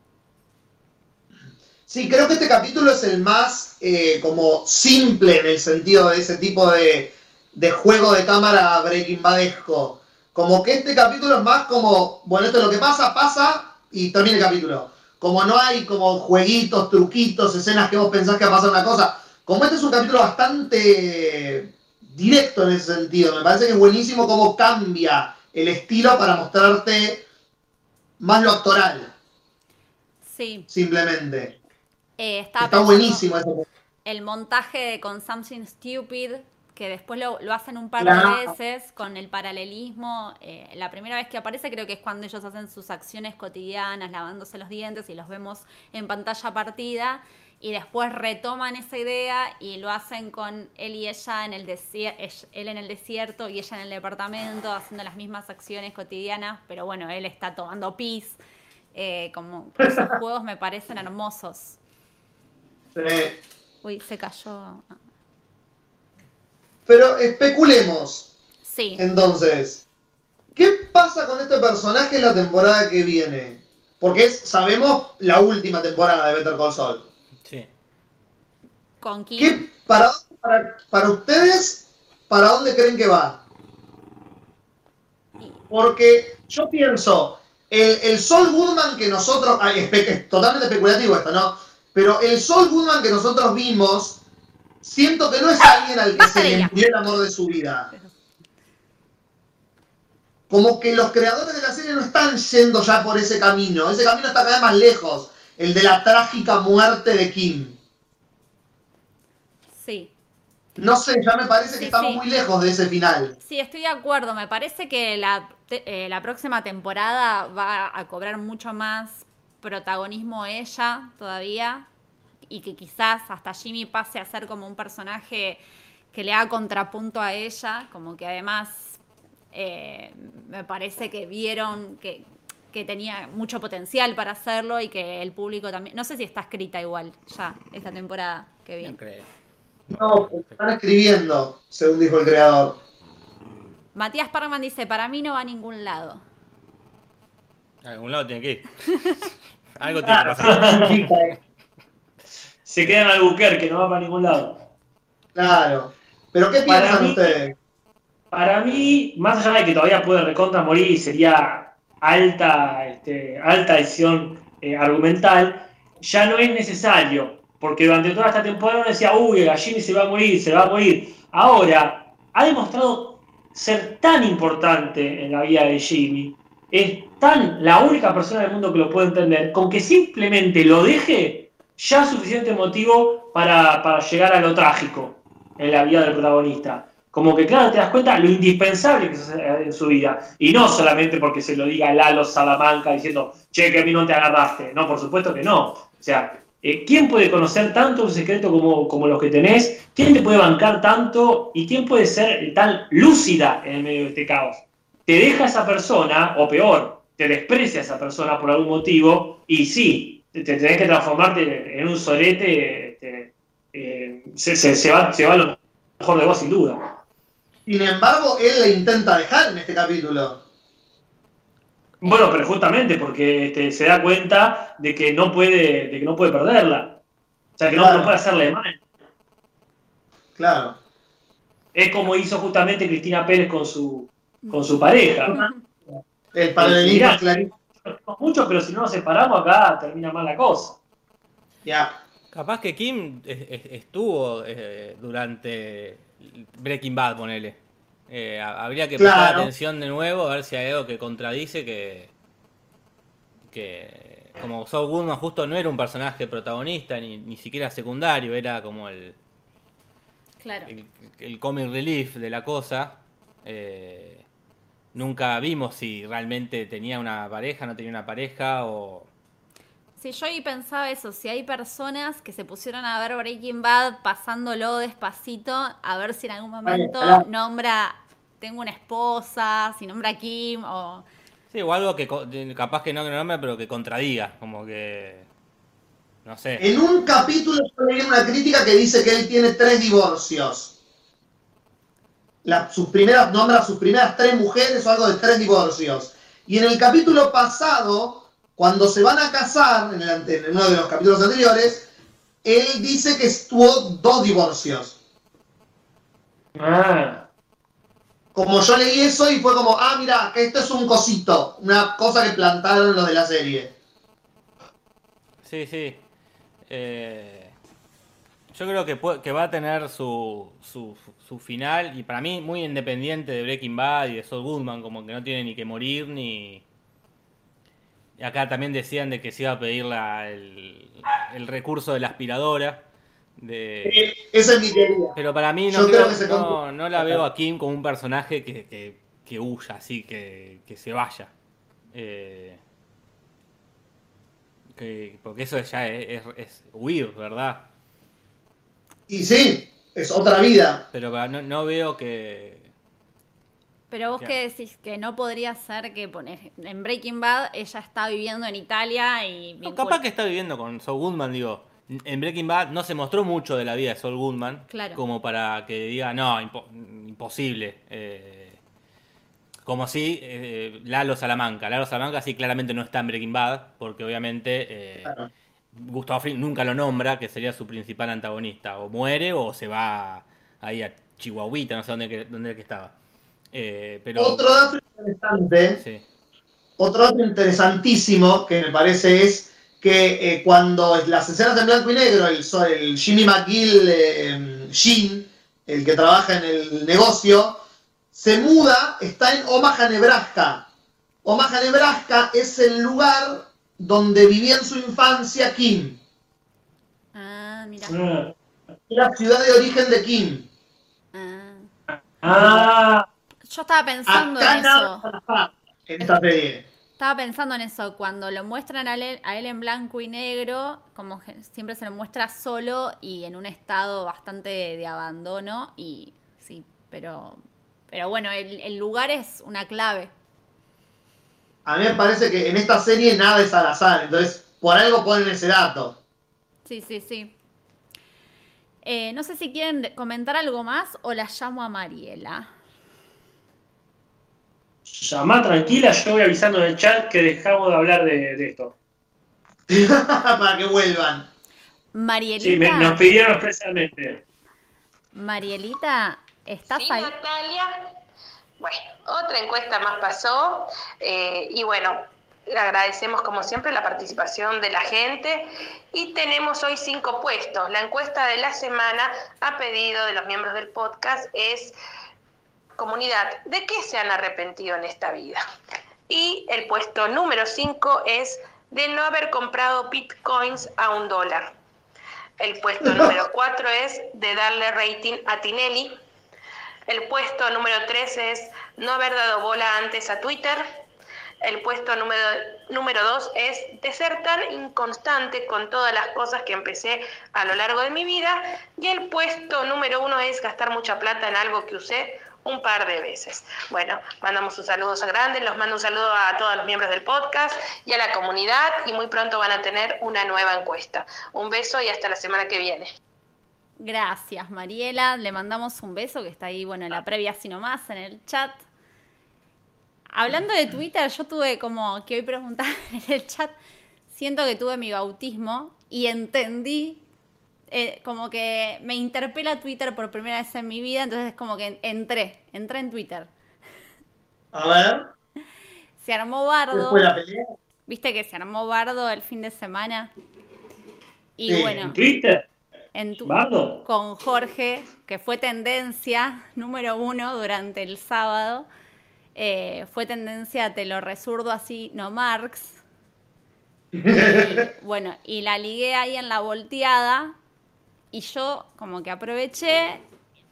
Sí, creo que este capítulo es el más eh, como simple en el sentido de ese tipo de, de juego de cámara Breaking Badesco. Como que este capítulo es más como, bueno, esto es lo que pasa, pasa y termina el capítulo. Como no hay como jueguitos, truquitos, escenas que vos pensás que va a pasar una cosa. Como este es un capítulo bastante directo en ese sentido. Me parece que es buenísimo cómo cambia el estilo para mostrarte más lo actoral, Sí, simplemente. eh, Está pensando- buenísimo eso. el montaje con Something Stupid, que después lo, lo hacen un par Claro. de veces con el paralelismo. eh, la primera vez que aparece creo que es cuando ellos hacen sus acciones cotidianas, lavándose los dientes y los vemos en pantalla partida. Y después retoman esa idea y lo hacen con él y ella en el desierto, él en el desierto y ella en el departamento, haciendo las mismas acciones cotidianas, pero bueno, él está tomando pis. Eh, como esos juegos me parecen hermosos. Uy, se cayó. Pero especulemos, Sí. entonces, ¿qué pasa con este personaje en la temporada que viene? Porque es, sabemos, la última temporada de Better Call Saul. Con. ¿Qué, para, para, para ustedes, ¿para dónde creen que va? Porque yo pienso, el, el Sol Goodman que nosotros, es, es totalmente especulativo esto, ¿no? Pero el Sol Goodman que nosotros vimos, siento que no es alguien al que se le murió el amor de su vida. Como que los creadores de la serie no están yendo ya por ese camino. Ese camino está cada vez más lejos. El de la trágica muerte de Kim. Sí. No sé, ya me parece que Sí, estamos sí. muy lejos de ese final. Sí, estoy de acuerdo. Me parece que la, te- eh, la próxima temporada va a cobrar mucho más protagonismo ella todavía. Y que quizás hasta Jimmy pase a ser como un personaje que le haga contrapunto a ella. Como que además eh, me parece que vieron que, que tenía mucho potencial para hacerlo y que el público también. No sé si está escrita igual ya esta temporada que No viene. creo. No, están escribiendo, según dijo el creador. Matías Parman dice: Para mí no va a ningún lado. A algún lado tiene que ir. Algo tiene que pasar. Se queda en Albuquerque, no va para ningún lado. Claro. ¿Pero qué Para piensan mí- ustedes? Para mí, más allá de que todavía puede recontra morir y sería alta, este, alta decisión eh, argumental, ya no es necesario. Porque durante toda esta temporada uno decía, uy, Jimmy se va a morir, se va a morir. Ahora, ha demostrado ser tan importante en la vida de Jimmy, es tan la única persona del mundo que lo puede entender, con que simplemente lo deje, ya suficiente motivo para, para llegar a lo trágico en la vida del protagonista. Como que, claro, te das cuenta lo indispensable que es en su vida. Y no solamente porque se lo diga Lalo Salamanca diciendo, che, que a mí no te agarraste. No, por supuesto que no. O sea, eh, ¿quién puede conocer tanto un secreto como, como los que tenés? ¿Quién te puede bancar tanto? ¿Y quién puede ser tan lúcida en el medio de este caos? Te deja esa persona, o peor, te desprecia esa persona por algún motivo, y sí, te, te tenés que transformarte en un solete, te- eh, se va, se va lo mejor de vos sin duda. Sin embargo, él la intenta dejar en este capítulo. Bueno, pero justamente porque este, se da cuenta de que no puede, de que no puede perderla. O sea, que no, Claro. no puede hacerle mal. Claro. Es como hizo justamente Cristina Pérez con su, con su pareja. El paralelismo Mirá. es clarísimo. Mucho, pero si no nos separamos acá termina mal la cosa. Ya. Capaz que Kim es- es- estuvo eh, durante Breaking Bad, ponele. Eh, ha- habría que prestar Claro. atención de nuevo a ver si hay algo que contradice que. que como Saul Goodman justo no era un personaje protagonista ni, ni siquiera secundario, era como el, Claro. el, el comic relief de la cosa. Eh, nunca vimos si realmente tenía una pareja, no tenía una pareja o. Sí, yo ahí pensaba eso, si hay personas que se pusieron a ver Breaking Bad pasándolo despacito, a ver si en algún momento nombra, tengo una esposa, si nombra a Kim o... Sí, o algo que capaz que no que no nombre, pero que contradiga, como que. No sé. En un capítulo yo leí una crítica que dice que él tiene tres divorcios. La- sus primeras, nombra a sus primeras tres mujeres o algo de tres divorcios. Y en el capítulo pasado, cuando se van a casar, en, el en uno de los capítulos anteriores, él dice que tuvo dos divorcios. Ah, Como yo leí eso y fue como, ah, mira, que esto es un cosito, una cosa que plantaron los de la serie. Sí, sí. Eh, yo creo que, que va a tener su, su, final, y para mí muy independiente de Breaking Bad y de Saul Goodman, como que no tiene ni que morir ni. Acá también decían de que se iba a pedir la- el, el recurso de la aspiradora. De... Eh, Esa es mi teoría. Pero para mí no, creo creo- no, no la veo a Kim como un personaje que, que, que huya, así, que, que se vaya. Eh, que- porque eso ya es, es- es huir, ¿verdad? Y sí, es otra vida. Pero para- no, no veo que... Pero vos qué decís, que no podría ser que poner, en Breaking Bad ella está viviendo en Italia y... No, capaz que está viviendo con Saul Goodman, digo. En Breaking Bad no se mostró mucho de la vida de Saul Goodman. Claro. Como para que diga, no, impo- imposible. Eh, como si eh, Lalo Salamanca. Lalo Salamanca sí claramente no está en Breaking Bad, porque obviamente eh, Claro. Gustavo Fring nunca lo nombra, que sería su principal antagonista. O muere o se va ahí a Chihuahuita, no sé dónde, dónde es que estaba. Eh, pero... Otro dato interesante, Sí. otro dato interesantísimo que me parece es que eh, cuando las escenas en blanco y negro, el, el Jimmy McGill, eh, el que trabaja en el negocio, se muda, está en Omaha, Nebraska. Omaha, Nebraska es el lugar donde vivía en su infancia Kim. Ah, mira. ah, La ciudad de origen de Kim. Ah. ah, Yo estaba pensando Acá en eso. en esta serie. Estaba pensando en eso, cuando lo muestran a él, a él en blanco y negro, como siempre se lo muestra solo y en un estado bastante de abandono, y sí, pero, pero bueno, el, el lugar es una clave. A mí me parece que en esta serie nada es al azar, entonces por algo ponen ese dato. Sí, sí, sí. Eh, no sé si quieren comentar algo más o la llamo a Mariela. Llamá tranquila, yo voy avisando en el chat que dejamos de hablar de, de esto. Para que vuelvan. Marielita, Sí, me- nos pidieron expresamente. Marielita, ¿estás Sí, ahí? Natalia. Bueno, otra encuesta más pasó eh, y bueno, le agradecemos como siempre la participación de la gente y tenemos hoy cinco puestos. La encuesta de la semana a pedido de los miembros del podcast es comunidad, ¿de qué se han arrepentido en esta vida? Y el puesto número cinco es de no haber comprado bitcoins a un dólar. El puesto número 4 es de darle rating a Tinelli. El puesto número 3 es no haber dado bola antes a Twitter. El puesto número, número dos es de ser tan inconstante con todas las cosas que empecé a lo largo de mi vida. Y el puesto número uno es gastar mucha plata en algo que usé un par de veces. Bueno, mandamos un saludo a grandes, los mando un saludo a todos los miembros del podcast y a la comunidad y muy pronto van a tener una nueva encuesta. Un beso y hasta la semana que viene. Gracias, Mariela. Le mandamos un beso que está ahí, bueno, en la previa, sino más, en el chat. Hablando de Twitter, yo tuve como que hoy preguntar en el chat, siento que tuve mi bautismo y entendí eh, como que me interpela Twitter por primera vez en mi vida, entonces como que entré, entré en Twitter. A ver. Se armó bardo. fue la pelea? Viste que se armó bardo el fin de semana. Y bueno. ¿En Twitter? En tu, ¿Bardo? Con Jorge, que fue tendencia número uno durante el sábado. Eh, fue tendencia, te lo resurdo así, no Marx. bueno, y la ligué ahí en la volteada y yo como que aproveché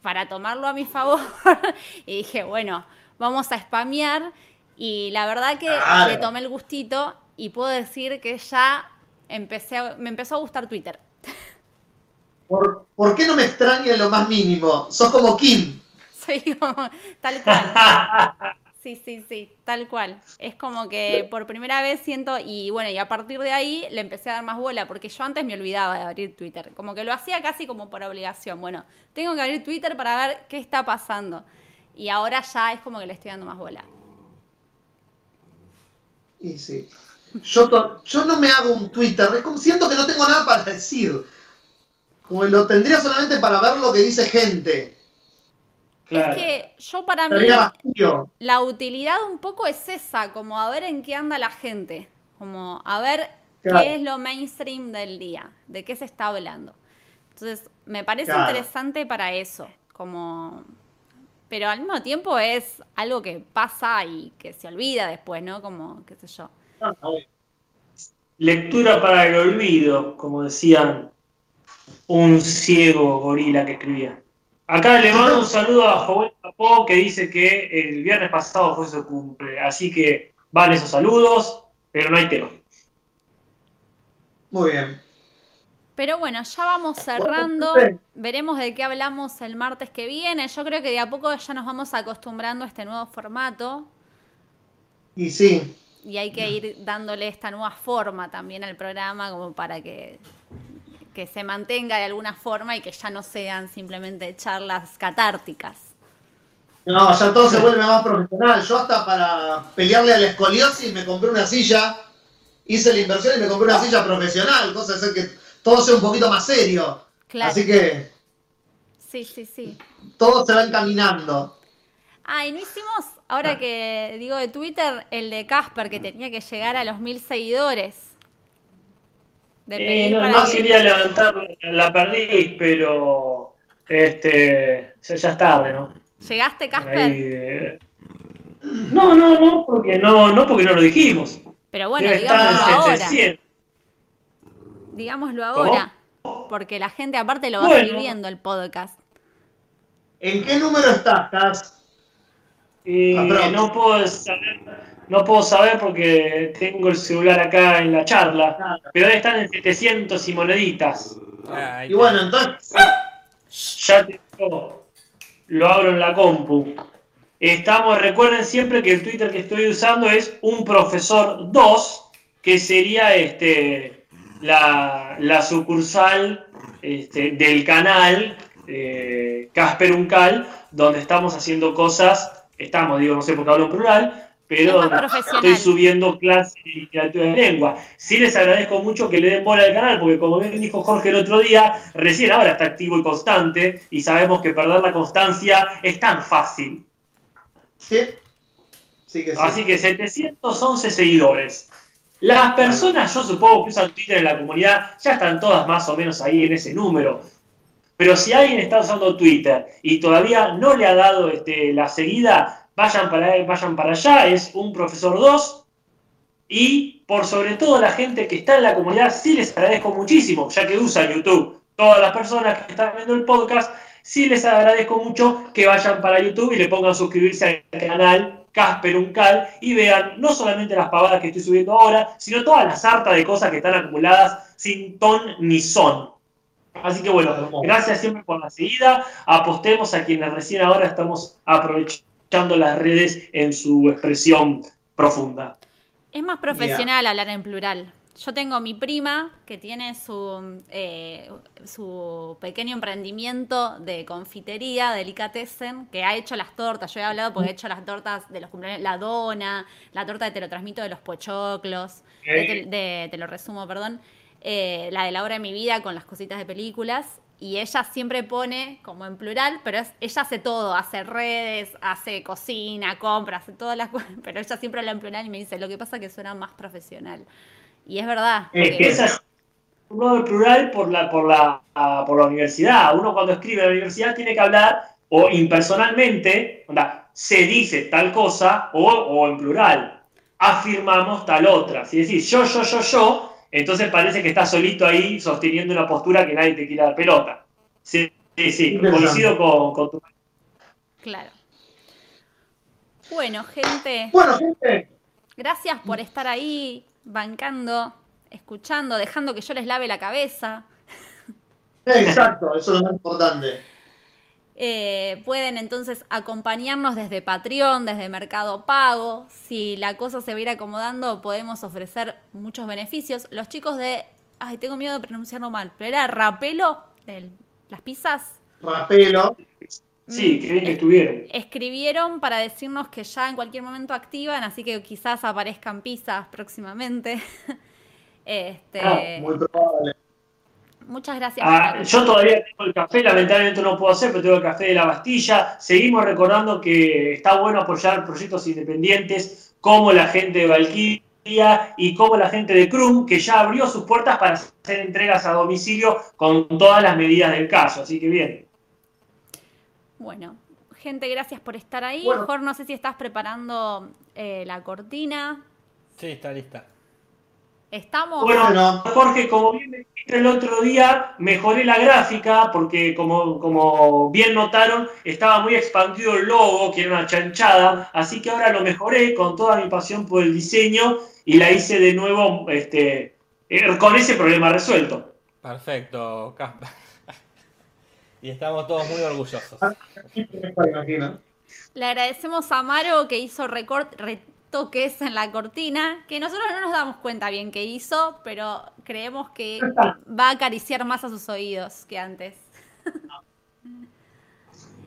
para tomarlo a mi favor y dije, bueno, vamos a spamear. Y la verdad que le tomé el gustito y puedo decir que ya empecé me empezó a gustar Twitter. ¿Por, ¿Por, qué no me extraña lo más mínimo? Sos como Kim. Soy como tal cual. Sí, sí, sí, tal cual. Es como que por primera vez siento, y bueno, y a partir de ahí le empecé a dar más bola, porque yo antes me olvidaba de abrir Twitter, como que lo hacía casi como por obligación. Bueno, tengo que abrir Twitter para ver qué está pasando. Y ahora ya es como que le estoy dando más bola. Y sí. Yo, yo no me hago un Twitter, es como siento que no tengo nada para decir. Como lo tendría solamente para ver lo que dice gente. Es que yo para mí la utilidad un poco es esa, como a ver en qué anda la gente, como a ver qué es lo mainstream del día, de qué se está hablando. Entonces, me parece interesante para eso, como pero al mismo tiempo es algo que pasa y que se olvida después, ¿no? Como, qué sé yo. Lectura para el olvido, como decían un ciego gorila que escribía. Acá le mando un saludo a Joven Capó que dice que el viernes pasado fue su cumple. Así que van esos saludos, pero no hay tema. Muy bien. Pero bueno, ya vamos cerrando. Veremos de qué hablamos el martes que viene. Yo creo que de a poco ya nos vamos acostumbrando a este nuevo formato. Y sí. Y hay que ir dándole esta nueva forma también al programa como para que que se mantenga de alguna forma y que ya no sean simplemente charlas catárticas. No, ya todo se vuelve más profesional. Yo hasta para pelearle a la escoliosis me compré una silla, hice la inversión y me compré una silla profesional, cosa de hacer que todo sea un poquito más serio. Claro. Así que... Sí, sí, sí. Todo se va encaminando. Ah, y no hicimos, ahora que digo de Twitter, el de Casper, que tenía que llegar a los mil seguidores. Eh, no, quería levantar la perdiz, pero este, ya es tarde, ¿no? ¿Llegaste, Casper? Eh, no, no, no, porque no, no, porque no lo dijimos. Pero bueno, digámoslo ahora. Digámoslo ahora. Porque la gente aparte lo va a seguir viendo el podcast. ¿En qué número estás, eh, no puedo saber no puedo saber porque tengo el celular acá en la charla, pero debe estar en 700 y moneditas. y bueno, entonces... Ya tengo, lo abro en la compu. Estamos, recuerden siempre que el Twitter que estoy usando es un profesor 2, que sería este la, sucursal este, del canal eh, Casper Uncal, donde estamos haciendo cosas, estamos, digo, no sé por qué hablo en plural, pero estoy subiendo clases de literatura de lengua. Sí les agradezco mucho que le den bola al canal, porque como bien dijo Jorge el otro día, recién ahora está activo y constante, y sabemos que perder la constancia es tan fácil. Sí. sí, que sí. Así que 711 seguidores. Las personas, yo supongo que usan Twitter en la comunidad, ya están todas más o menos ahí en ese número. Pero si alguien está usando Twitter y todavía no le ha dado este, la seguida, vayan para, vayan para allá, es un profesor 2. Y por sobre todo la gente que está en la comunidad, sí les agradezco muchísimo, ya que usa YouTube. Todas las personas que están viendo el podcast, sí les agradezco mucho que vayan para YouTube y le pongan suscribirse al canal Casper Uncal y vean no solamente las pavadas que estoy subiendo ahora, sino toda la sarta de cosas que están acumuladas sin ton ni son. Así que bueno, gracias siempre por la seguida. Apostemos a quienes recién ahora estamos aprovechando las redes en su expresión profunda. Es más profesional hablar en plural. Yo tengo mi prima que tiene su, eh, su pequeño emprendimiento de confitería, delicatessen, que ha hecho las tortas. Yo he hablado porque he hecho las tortas de los cumpleaños, la dona, la torta de te lo transmito de los pochoclos, de, de- te lo resumo, perdón, eh, la de la hora de mi vida con las cositas de películas. Y ella siempre pone como en plural, pero es- ella hace todo, hace redes, hace cocina, compra, hace todas las cosas, pero ella siempre habla en plural y me dice, lo que pasa es que suena más profesional. Y es verdad. Es que esa es un modo plural por la, por, la, por la universidad. Uno cuando escribe en la universidad tiene que hablar o impersonalmente, onda, se dice tal cosa o, o en plural. Afirmamos tal otra. Si decís yo, yo, yo, yo, entonces parece que estás solito ahí sosteniendo una postura que nadie te quiere dar pelota. Sí, sí, sí, coincido con, con tu... Claro. Bueno, gente, Bueno, gente, gracias por estar ahí, bancando, escuchando, dejando que yo les lave la cabeza. exacto, eso es lo más importante. Eh, pueden entonces acompañarnos desde Patreon, desde Mercado Pago. Si la cosa se va a ir acomodando, podemos ofrecer muchos beneficios. Los chicos de. Ay, tengo miedo de pronunciarlo mal, pero era Rapelo, de las pizzas. Rapelo. Sí, que bien que estuvieron. Escribieron para decirnos que ya en cualquier momento activan, así que quizás aparezcan pizzas próximamente. este, Ah, Muy probable. Muchas gracias. Ah, yo todavía tengo el café, lamentablemente no puedo hacer, pero tengo el café de la Bastilla. Seguimos recordando que está bueno apoyar proyectos independientes como la gente de Valkyria y como la gente de Krum, que ya abrió sus puertas para hacer entregas a domicilio con todas las medidas del caso. Así que bien. Bueno, gente, gracias por estar ahí. Bueno. Jorge, no sé si estás preparando eh, la cortina. Sí, está lista. ¿Estamos? Bueno. Jorge, como bien me dijiste el otro día, mejoré la gráfica porque, como, como bien notaron, estaba muy expandido el logo, que era una chanchada. Así que ahora lo mejoré con toda mi pasión por el diseño y la hice de nuevo este, eh, con ese problema resuelto. Perfecto, Casper. y estamos todos muy orgullosos. Imagino. Le agradecemos a Maro que hizo recort- retoques en la cortina, que nosotros no nos damos cuenta bien que hizo, pero creemos que va a acariciar más a sus oídos que antes.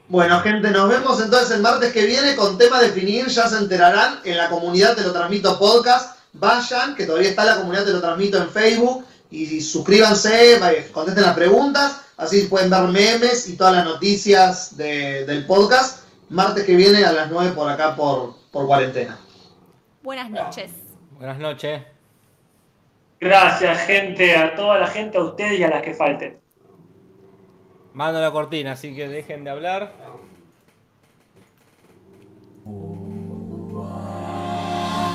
Bueno, gente, nos vemos entonces el martes que viene con tema definir, ya se enterarán en la comunidad Te lo transmito podcast. Vayan, que todavía está la comunidad Te lo transmito en Facebook y suscríbanse, contesten las preguntas, así pueden ver memes y todas las noticias de- del podcast. Martes que viene a las 9 por acá por, por cuarentena. Buenas noches. Buenas noches. Gracias, gente, a toda la gente, a ustedes y a las que falten. Mando la cortina, así que dejen de hablar.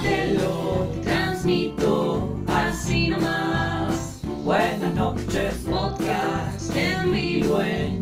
Te lo transmito así nomás. Buenas noches, podcast en vivo en